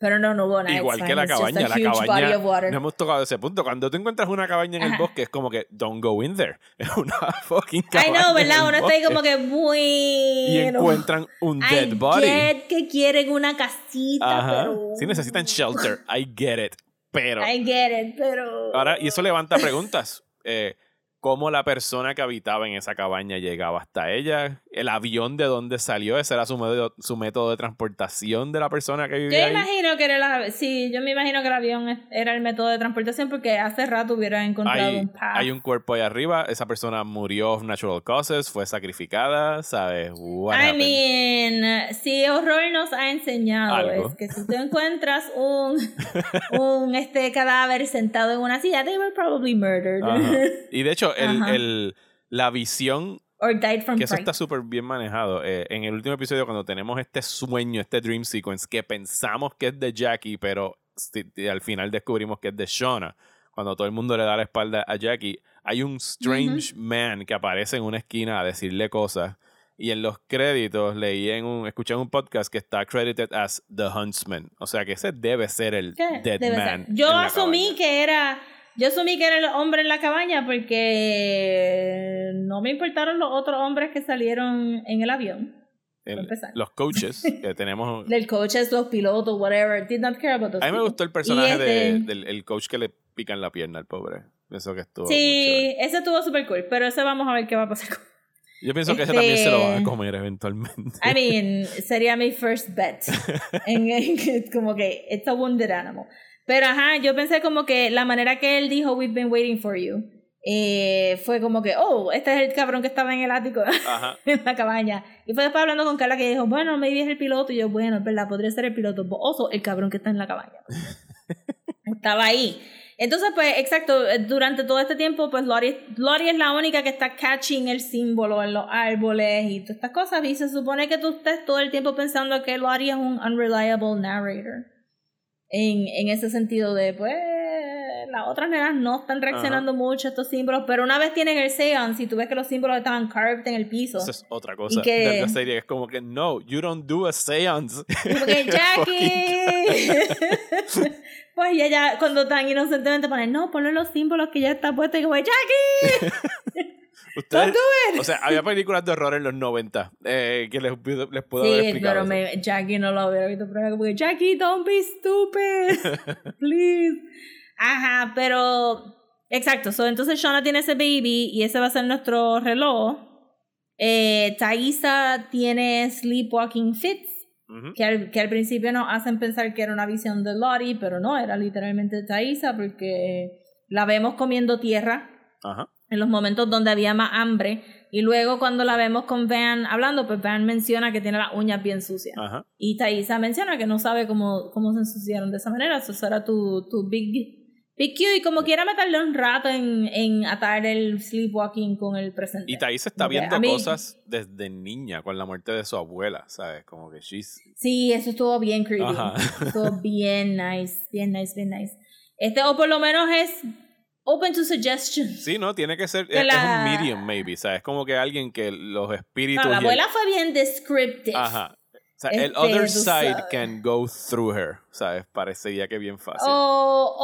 Pero no, no hubo nada. Igual que la cabaña, la cabaña. No hemos tocado ese punto. Cuando tú encuentras una cabaña en el Ajá. bosque, es como que don't go in there. Es una fucking I cabaña. know, en ¿verdad? el Uno está ahí como que muy. Y encuentran un dead I body. get que quieren una casita, Ajá. pero. Sí necesitan shelter. I get it. Pero. I get it, pero. Ahora, y eso levanta preguntas. Eh, ¿Cómo la persona que habitaba en esa cabaña llegaba hasta ella? ¿El avión de dónde salió? ¿Ese era su método, su método de transportación de la persona que Yo vivía ahí? imagino que era la, sí, yo me imagino que el avión era el método de transportación porque hace rato hubiera encontrado Hay, un path. hay un cuerpo ahí arriba. Esa persona murió of natural causes, fue sacrificada, ¿sabes? What I happened? mean, si horror nos ha enseñado Algo. es que si tú encuentras un, un este cadáver sentado en una silla, they were probably murdered. Y de hecho, el, Ajá. el- la visión Or died from que eso está súper bien manejado. Eh, en el último episodio, cuando tenemos este sueño, este dream sequence, que pensamos que es de Jackie, pero al final descubrimos que es de Shauna, cuando todo el mundo le da la espalda a Jackie, hay un strange man que aparece en una esquina a decirle cosas. Y en los créditos leí en un, escuché en un podcast que está credited as The Huntsman. O sea que ese debe ser el ¿Qué? Dead Debe Man. ser. Yo asumí que era. Yo asumí que era el hombre en la cabaña porque no me importaron los otros hombres que salieron en el avión. El- los coaches que tenemos Del coaches, los pilotos, whatever. Did not care about those A mí me gustó el personaje Y de- este- del el coach que le pican la pierna al pobre. Eso que estuvo. Sí, ese estuvo súper cool, pero ese vamos a ver qué va a pasar con. Yo pienso que ese este- también se lo van a comer eventualmente. I mean, sería mi first bet. en, en- como que, it's a wounded animal. Pero ajá, yo pensé como que la manera que él dijo, we've been waiting for you, eh, fue como que, oh, este es el cabrón que estaba en el ático, Ajá. en la cabaña. Y fue después hablando con Carla que dijo, bueno, maybe es el piloto. Y yo, bueno, es verdad, podría ser el piloto. But also, el cabrón que está en la cabaña. estaba ahí. Entonces, pues, exacto, durante todo este tiempo, pues Lori, Lori es la única que está catching el símbolo en los árboles y todas estas cosas. Y se supone que tú estés todo el tiempo pensando que Lori es un unreliable narrator. En, en ese sentido de, pues, las otras nenas no están reaccionando mucho a estos símbolos, pero una vez tienen el seance y tú ves que los símbolos estaban carved en el piso. Es otra cosa Y que- de la serie. Es como que, no, you don't do a seance. Como que Jackie. pues y ella cuando tan inocentemente pone, no, ponle los símbolos que ya está puesto y como, Jackie. Ustedes-. O sea, había películas de horror en los 90 eh, que les, pudo- les puedo haber Sí, explicado. pero eso. me, Jackie no lo hubiera visto, pero era como que, Jackie, don't be stupid. Please. Ajá, pero. Exacto, so, entonces Shauna tiene ese baby y ese va a ser nuestro reloj. Eh, Thaisa tiene sleepwalking fits. Ujú. que al, que al principio nos hacen pensar que era una visión de Lori, pero no, era literalmente Thaisa porque la vemos comiendo tierra Ajá. En los momentos donde había más hambre y luego cuando la vemos con Van hablando, pues Van menciona que tiene las uñas bien sucias Ajá. y Thaisa menciona que no sabe cómo, cómo se ensuciaron de esa manera, eso será tu, tu big, big cue y como quiera meterle un rato en, en atar el sleepwalking con el presente. Y Thais está viendo mí- cosas desde niña con la muerte de su abuela, ¿sabes? Como que she's... Sí, eso estuvo bien creepy. Ajá. Estuvo bien nice, bien nice, bien nice. Este, o por lo menos es open to suggestions. Sí, no, tiene que ser... Es, es la- un medium, maybe, ¿sabes? Como que alguien que los espíritus... No, la y el- abuela fue bien descriptive. Ajá. O sea, el Este, other side sabes. can go through her, ¿sabes? Parecería que bien fácil. O,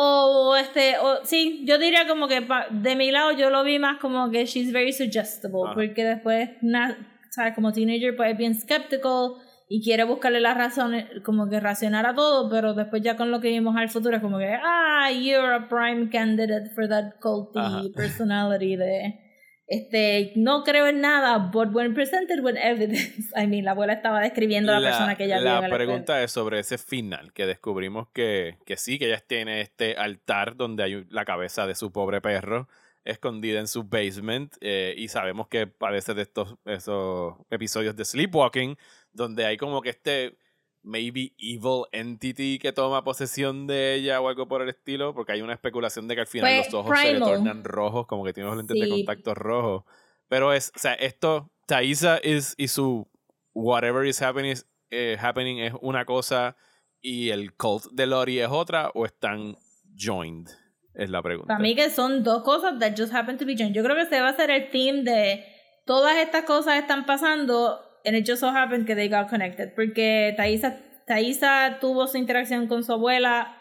o este, o, sí, yo diría como que pa- de mi lado yo lo vi más como que she's very suggestible, Ajá. porque después na- ¿sabes? Como teenager, pues es bien skeptical y quiere buscarle las razones, como que racionar a todo, pero después ya con lo que vimos al futuro es como que, ah, you're a prime candidate for that culty Ajá. personality de, este, no creo en nada, but when presented with evidence, I mean, la abuela estaba describiendo a la, persona que ella la pregunta es sobre ese final, que descubrimos que, que sí, que ella tiene este altar donde hay la cabeza de su pobre perro escondida en su basement eh, y sabemos que padece de estos esos episodios de sleepwalking donde hay como que este maybe evil entity que toma posesión de ella o algo por el estilo porque hay una especulación de que al final Pues, los ojos se le tornan rojos como que tiene los lentes de contacto rojos. Pero es o sea esto Thaisa is, y su whatever is happening, eh, happening es una cosa y el cult de Lori es otra o están joined es la pregunta. Para mí que son dos cosas that just happen to be joined. Yo creo que ese va a ser el theme de todas estas cosas están pasando and it just so happened que they got connected. Porque Thaisa, Thaisa tuvo su interacción con su abuela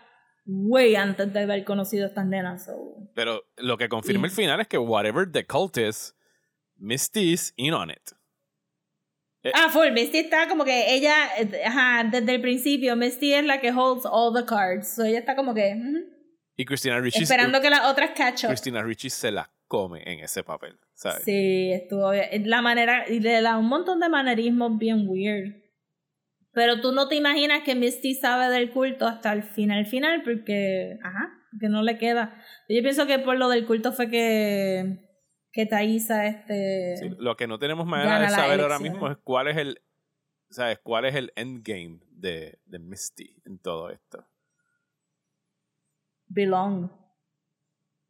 way antes de haber conocido a estas nenas. So. Pero lo que confirma el final es que whatever the cult is, Misty is in on it. Ah, full, Misty está como que ella, eh, ajá, desde el principio, Misty es la que holds all the cards. So ella está como que ujú, Y Christina Ricci, esperando que las otras catch up. Christina Ricci se la come en ese papel. ¿sabes? Sí, estuvo bien. La manera, y le da un montón de manerismos bien weird. Pero tú no te imaginas que Misty sabe del culto hasta el final, final, porque, ajá, que no le queda. Yo pienso que por lo del culto fue que, que Thaisa, este... Sí, Lo que no tenemos manera de saber ahora mismo es cuál es el, ¿sabes? ¿Cuál es el endgame de, de Misty en todo esto? belong.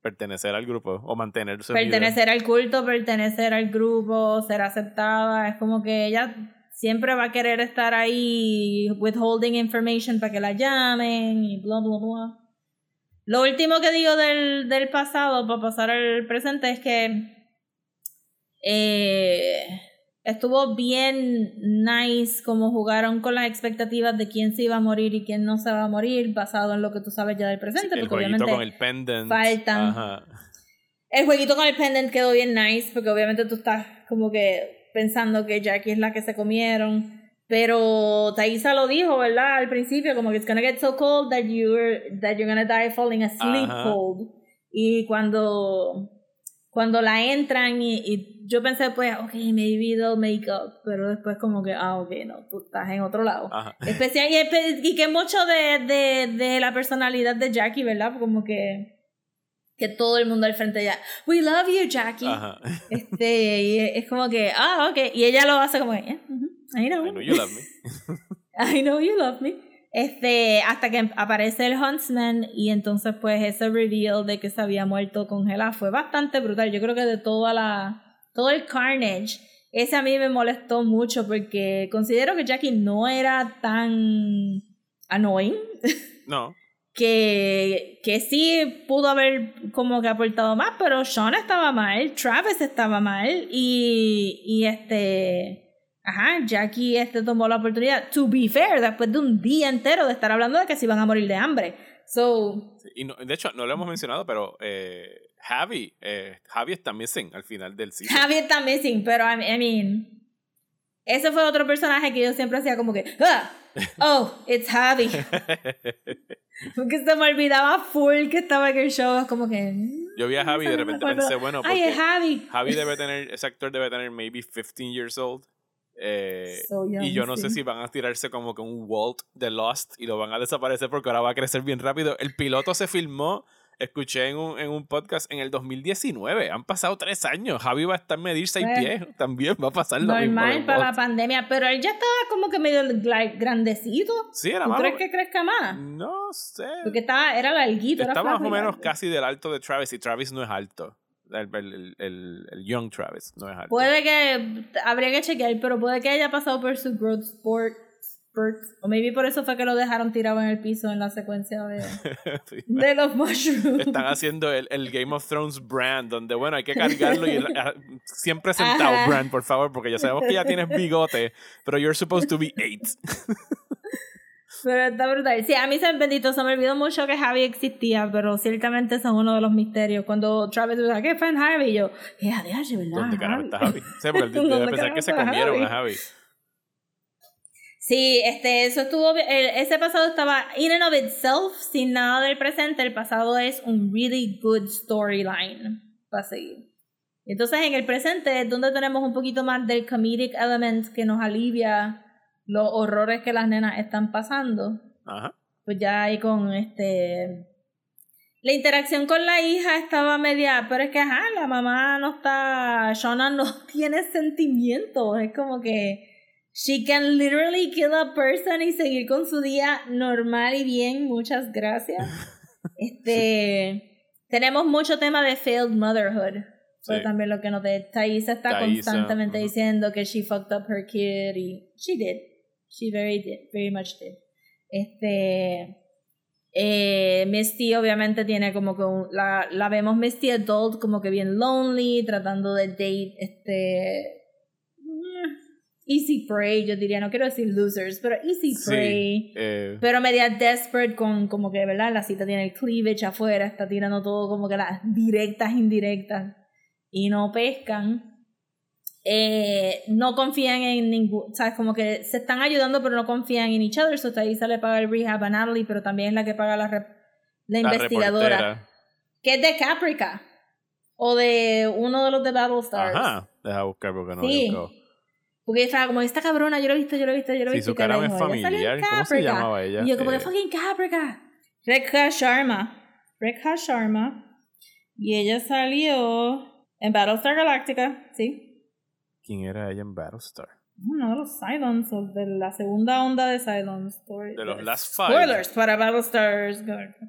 Pertenecer al grupo o mantener su Pertenecer al culto, pertenecer al grupo, ser aceptada. Es como que ella siempre va a querer estar ahí withholding information para que la llamen y bla, bla, bla. Lo último que digo del, del pasado para pasar al presente es que eh, estuvo bien nice como jugaron con las expectativas de quién se iba a morir y quién no se va a morir basado en lo que tú sabes ya del presente. el porque jueguito obviamente con el pendant. faltan. Ajá. el jueguito con el pendant quedó bien nice, porque obviamente tú estás como que pensando que Jackie es la que se comieron. Pero Thaisa lo dijo, ¿verdad? Al principio, como que it's gonna get so cold that you're, that you're gonna die falling asleep Ajá. cold. Y cuando, cuando la entran, y, y yo pensé, pues, ok, maybe they'll make up. Pero después, como que, ah, ok, no, tú estás en otro lado. Ajá. Especial, y, y que mucho de, de, de la personalidad de Jackie, ¿verdad? Como que, que todo el mundo al frente ya, we love you, Jackie. Ajá. Este, y es como que, ah, ok. Y ella lo hace como, "Yeah, ujú, I know. I know you love me. I know you love me. Este, hasta que aparece el Huntsman y entonces pues ese reveal de que se había muerto congelada fue bastante brutal. Yo creo que de toda la, todo el carnage, ese a mí me molestó mucho porque considero que Jackie no era tan annoying No. que, que sí pudo haber como que aportado más, pero Sean estaba mal, Travis estaba mal y, y este, ajá, Jackie este tomó la oportunidad, to be fair, después de un día entero de estar hablando de que se iban a morir de hambre. So, Y no- de hecho, no lo hemos mencionado, pero eh, Javi, eh, Javi está missing al final del season. Javi está missing, pero I, mean, ese fue otro personaje que yo siempre hacía como que, ah, oh, it's Javi. Porque se me olvidaba full que estaba en el show, como que... mm, Yo vi a Javi y de repente pensé, bueno, Ay, es Javi. Javi debe tener, ese actor debe tener maybe 15 years old. eh, So young, y yo no sé si van a tirarse como que un Walt de Lost y lo van a desaparecer porque ahora va a crecer bien rápido. El piloto se filmó, escuché en un, en un podcast en el 2019. Han pasado tres años. Javi va a estar medir seis Pues, pies. También va a pasar lo mismo. Normal para la pandemia, pero él ya estaba como que medio gla- grandecito. Sí, era ¿Tú más. crees que crezca más? No sé. Porque estaba, era larguito, era Está más o menos casi del alto de Travis y Travis no es alto. El, el, el, el young Travis no es alto. Puede que, habría que chequear, pero puede que haya pasado por su growth sport, O maybe por eso fue que lo dejaron tirado en el piso en la secuencia de, Sí. de los mushrooms. Están haciendo el, el Game of Thrones brand, donde bueno, hay que cargarlo y el- a- siempre sentado, Ajá. brand, por favor, porque ya sabemos que ya tienes bigote, pero you're supposed to be eight. Pero está brutal. Sí, a mí se me bendito, se me olvidó mucho que Javi existía, pero ciertamente son uno de los misterios. Cuando Travis dice, ¿qué en Javi? Y yo, ya, déjate, ¿verdad? ¿Dónde carajo está Javi? Sí, porque él debe ¿Dónde pensar que se comieron Javi? a Javi. Sí, este, eso estuvo, el- ese pasado estaba in and of itself, sin nada del presente, el pasado es un really good storyline para seguir. Entonces en el presente es donde tenemos un poquito más del comedic element que nos alivia los horrores que las nenas están pasando. Ajá. Pues ya ahí con este... La interacción con la hija estaba media, pero es que ajá, la mamá no está, Shona no tiene sentimientos, es como que she can literally kill a person y seguir con su día normal y bien, muchas gracias. este, tenemos mucho tema de failed motherhood, fue Sí. también lo que noté. Thaisa está Thaisa, constantemente ujú. diciendo que she fucked up her kid y she did, she very did, very much did. Este, eh, Misty obviamente tiene como que un- la, la vemos Misty adult como que bien lonely, tratando de date este easy prey, yo diría, no quiero decir losers, pero easy Sí. prey. eh, Pero media desperate con como que, ¿verdad? La cita tiene el cleavage afuera, está tirando todo como que las directas, indirectas y no pescan. Eh, no confían en ningún, ¿sabes? Como que se están ayudando pero no confían en each other. So Thaisa le paga el rehab a Natalie, pero también es la que paga la, rep- la la investigadora. reportera. Que es de Caprica. O de uno de los de Battlestars. Ajá. Deja buscar porque no Sí. buscado. Porque estaba como, esta cabrona, yo lo he visto, yo lo he visto, yo lo he Sí, visto. su y que cara me es dijo, "Ella salió en familiar. ¿Cómo se Caprica". llamaba ella? Y yo como que Eh, fucking Caprica. Rekha Sharma. Rekha Sharma. Y ella salió en Battlestar Galactica, ¿sí? ¿Quién era ella en Battlestar? Uno de los Cylons, o de la segunda onda de Cylons. Story- De los Last Five. Spoilers para Battlestar Galactica.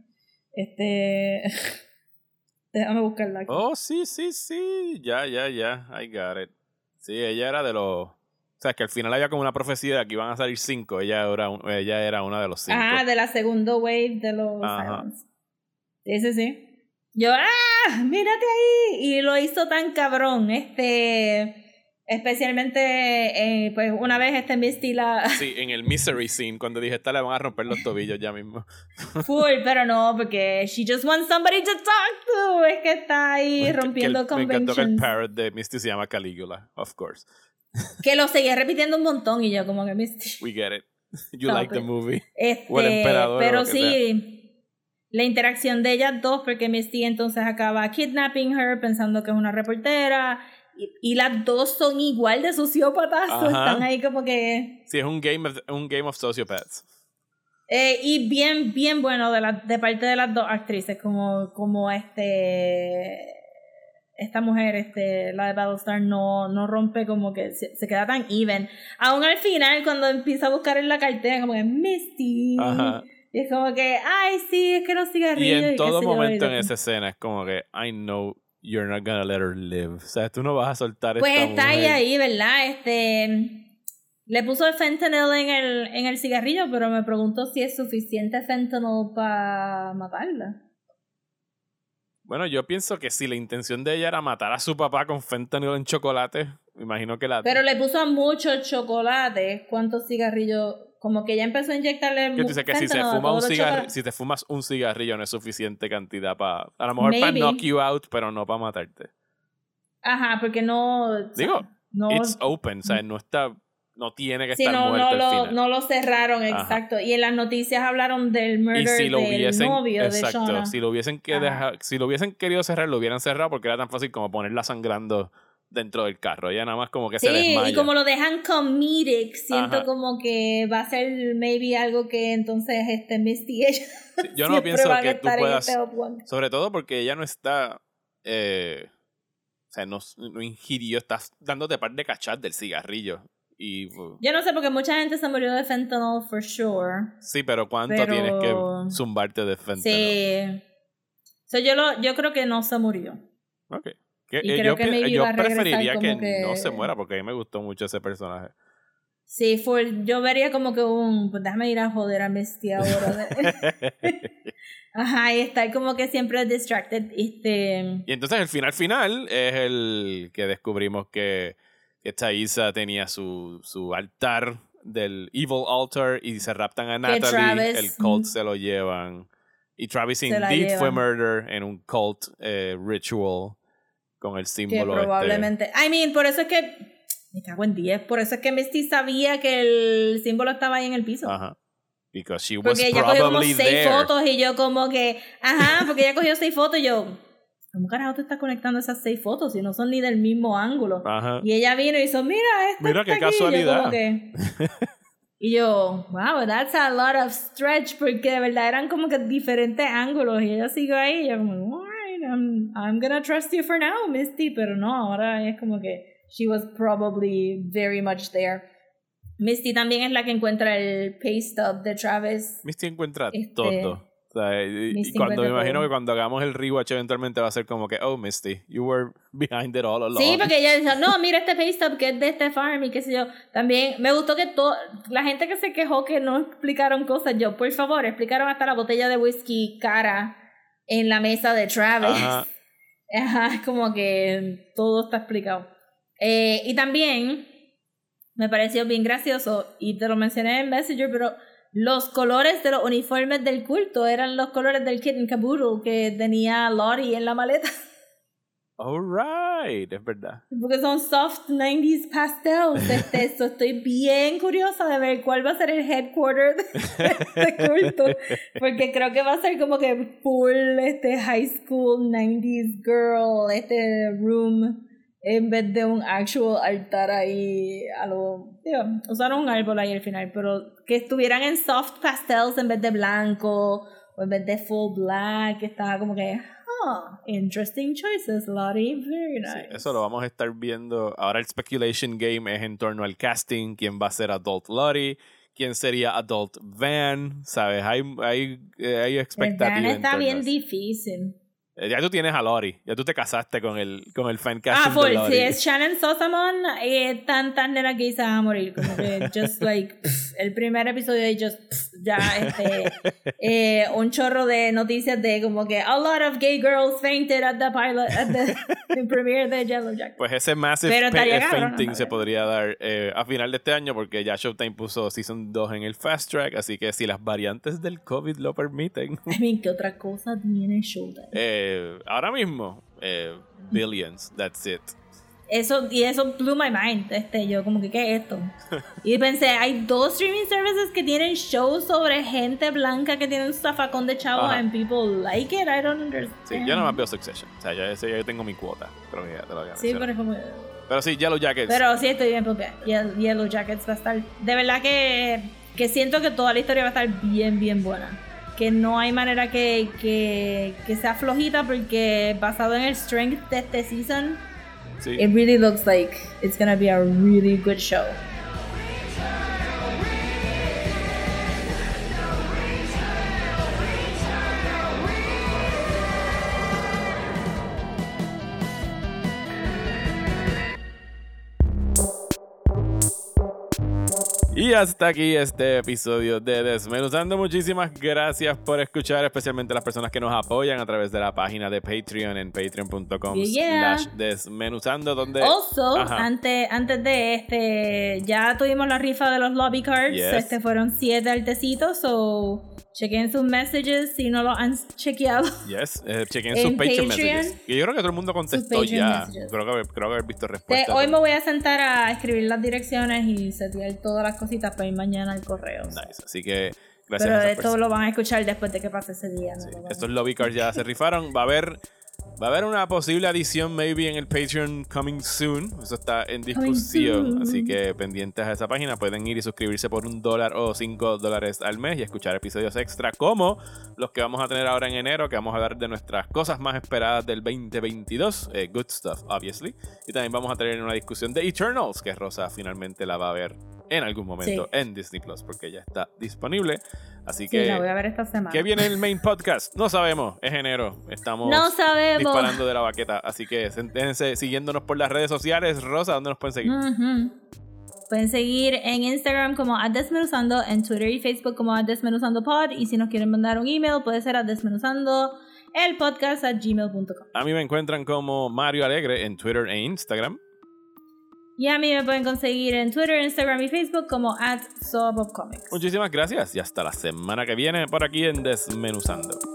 Este... Déjame buscarla aquí. Oh, sí, sí, sí. Ya, ya, ya. I got it. Sí, ella era de los. O sea, que al final había como una profecía de que iban a salir cinco. Ella era, un- ella era una de los cinco. Ah, de la segunda wave de los Ajá. Cylons. Sí, sí. Yo, ¡ah! ¡Mírate ahí! Y lo hizo tan cabrón. Este. Especialmente, eh, pues una vez este Misty la. Sí, en el Misery Scene, cuando dije, esta le van a romper los tobillos ya mismo. Full, pero no, porque she just wants somebody to talk to. Es que está ahí Que- que el- rompiendo me encantó que el conventions. parrot de Misty se llama Caligula, of course. Que lo seguía repitiendo un montón y yo, como que Misty. We get it. You like the it. movie. Este, O el emperador, pero sí, la interacción de ellas dos, porque Misty entonces acaba kidnapping her pensando que es una reportera. Y, y las dos son igual de sociópatas. Están ahí como que. Sí, es un game of, un game of sociopaths. eh, y bien, bien bueno de, la, de parte de las dos actrices, como, como este. Esta mujer, este, la de Battlestar, no, no rompe como que se, se queda tan even. Aún al final, cuando empieza a buscar en la cartera, como que Misty. Ajá. Y es como que, ay, sí, es que los Y cigarrillos. en qué todo yo, momento y en esa escena es como que, I know you're not gonna let her live. O sea, tú no vas a soltar Pues esta está ahí, mujer. ahí, ¿verdad? Este. Le puso el fentanyl en el, en el cigarrillo, pero me pregunto si es suficiente fentanyl para matarla. Bueno, yo pienso que si la intención de ella era matar a su papá con fentanyl en chocolate, imagino que la... Pero le puso mucho chocolate. ¿Cuántos cigarrillos? Como que ya empezó a inyectarle. tú mu- dices que si, se fuma un chocolates. si te fumas un cigarrillo no es suficiente cantidad para... A lo mejor para knock you out, pero no para matarte. Ajá, porque no. Digo, no, It's open, o sea, no está... No tiene que Sí, estar no, muerto no, al lo, final. no lo cerraron, Ajá. exacto. Y en las noticias hablaron del murder si lo del hubiesen... novio de Shauna. si lo hubiesen que dejar- si lo hubiesen querido cerrar, lo hubieran cerrado porque era tan fácil como ponerla sangrando dentro del carro. Ella nada más como que se Sí, desmaya. y como lo dejan comedic, siento Ajá. como que va a ser maybe algo que entonces este Misty ella Sí, Yo no pienso que tú puedas... este. Sobre todo porque ella no está. eh, o sea, no, no ingirió, estás dándote par de cachas del cigarrillo. Y. Yo no sé porque mucha gente se murió de fentanyl for sure. sí, pero ¿cuánto Pero- tienes que zumbarte de fentanyl? Sí. So, yo lo yo creo que no se murió. Ok. Que- Y eh, creo yo que preferiría que, no se muera porque a mí me gustó mucho ese personaje. Sí, fue, yo vería como que un pues déjame ir a joder a Misty ahora. Ajá, y estar como que siempre distracted. Este, y entonces el final final es el que descubrimos que, que Thaisa tenía su, su altar del Evil Altar y se raptan a Natalie, Travis, el cult mm. se lo llevan. Y Travis indeed fue murder en un cult eh, ritual con el Que símbolo este. probablemente. I mean, por eso es que. Me cago en 10. Por eso es que Misty sabía que el símbolo estaba ahí en el piso. Ajá. Because she was Porque ella cogió como seis there. fotos y yo como que, ajá, porque ella cogió seis fotos y yo, ¿cómo carajo te estás conectando esas seis fotos si no son ni del mismo ángulo? Ajá. Y ella vino y hizo, mira, esta Mira qué aquí". Y yo casualidad. y yo, wow, that's a lot of stretch porque de verdad eran como que diferentes ángulos y ella siguió ahí y yo como, alright, I'm, I'm gonna trust you for now, Misty, pero no, ahora es como que she was probably very much there. Misty también es la que encuentra el pay stub de Travis. Misty encuentra Este, todo. Y, cuando me imagino que cuando hagamos el rewatch eventualmente va a ser como que, oh Misty, you were behind it all along. Sí, porque ella dice, no, mira este pay stub que es de este farm y qué sé yo. También me gustó que todo, la gente que se quejó que no explicaron cosas, yo, por favor, explicaron hasta la botella de whisky cara en la mesa de Travis. Ajá. Ajá, es como que todo está explicado. Eh, y también me pareció bien gracioso, y te lo mencioné en Messenger, pero los colores de los uniformes del culto eran los colores del kitten caboodle que tenía Lottie en la maleta. Alright, es verdad. Porque son soft 90s pastels. Este, eso estoy bien curiosa de ver cuál va a ser el headquarter de, de culto. Porque creo que va a ser como que full este high school 90s girl, este room, en vez de un actual altar ahí a lo. Digo, usaron un árbol ahí al final, pero que estuvieran en soft pastels en vez de blanco o en vez de full black. Estaba como que. Oh, interesting choices, Lottie. Very Sí, nice. eso lo vamos a estar viendo. Ahora el speculation game es en torno al casting, quién va a ser Adult Lottie, quién sería Adult Van, ¿sabes? Hay, hay, eh, hay El expectativa. Dan en está bien difícil. Eh, Ya tú tienes a Lottie, ya tú te casaste con el, con el fan Ah, casting full. de Si es Shannon Sosamon, eh, tantas nenas que se van a morir. Como que, just like, pff, el primer episodio y just, pff, ya, este, eh, un chorro de noticias de como que a lot of gay girls fainted at the pilot, at the, the premiere de Yellow Jack. Pues ese massive Pero eh, fainting ¿no? se podría dar eh, a final de este año porque ya Showtime puso Season 2 en el Fast Track, así que si las variantes del COVID lo permiten, I mean, ¿qué otra cosa tiene Showtime? eh, ahora mismo, eh, Billions, that's it. Eso, y eso blew my mind. Este, yo como que, ¿qué es esto? Y pensé, hay dos streaming services que tienen shows sobre gente blanca que tienen un zafacón de chavos Ajá. and people like it. I don't understand. Sí, yo nada más veo Succession, o sea, ya yo tengo mi cuota, que ya te lo había Sí, pero es como... Pero sí, Yellow Jackets. Pero sí estoy bien porque Yellow Jackets va a estar... De verdad que, que siento que toda la historia va a estar bien, bien buena. Que no hay manera que, que, que sea flojita porque basado en el strength de este season, sí. it really looks like it's gonna be a really good show. Y hasta aquí este episodio de Desmenuzando. Muchísimas gracias por escuchar, especialmente a las personas que nos apoyan a través de la página de Patreon en patreon.com Yeah. slash desmenuzando, donde... Also, antes de este, ya tuvimos la rifa de los lobby cards. Yes. Este fueron siete altecitos, so chequen sus messages si no lo han chequeado. Yes, eh, chequen En sus Patreon, Patreon. messages. Y yo creo que todo el mundo contestó ya. messages. Creo que, creo que haber visto respuestas. hoy me voy a sentar a escribir las direcciones y setear todas las cositas para ir mañana al correo. Nice. Así que gracias Pero a esto personas. lo van a escuchar después de que pase ese día. ¿no? Sí, estos lobby cards ya se rifaron. Va a haber va a haber una posible adición maybe en el Patreon coming soon. Eso está en discusión. Así que pendientes a esa página pueden ir y suscribirse por un dólar o cinco dólares al mes y escuchar episodios extra como los que vamos a tener ahora en enero, que vamos a hablar de nuestras cosas más esperadas del 2022. eh, good stuff, obviously. Y también vamos a tener una discusión de Eternals, que Rosa finalmente la va a ver en algún momento Sí. en Disney Plus, porque ya está disponible. Así Sí, que. la voy a ver esta semana. ¿Qué viene el main podcast? No sabemos, es enero. Estamos No sabemos. disparando de la baqueta. Así que déjense siguiéndonos por las redes sociales. Rosa, ¿dónde nos pueden seguir? Pueden seguir en Instagram como a Desmenuzando, en Twitter y Facebook como a Desmenuzando Pod. Y si nos quieren mandar un email, puede ser a Desmenuzando el podcast a gmail.com. A mí me encuentran como Mario Alegre en Twitter e Instagram. Y a mí me pueden conseguir en Twitter, Instagram y Facebook como at. Muchísimas gracias y hasta la semana que viene por aquí en Desmenuzando.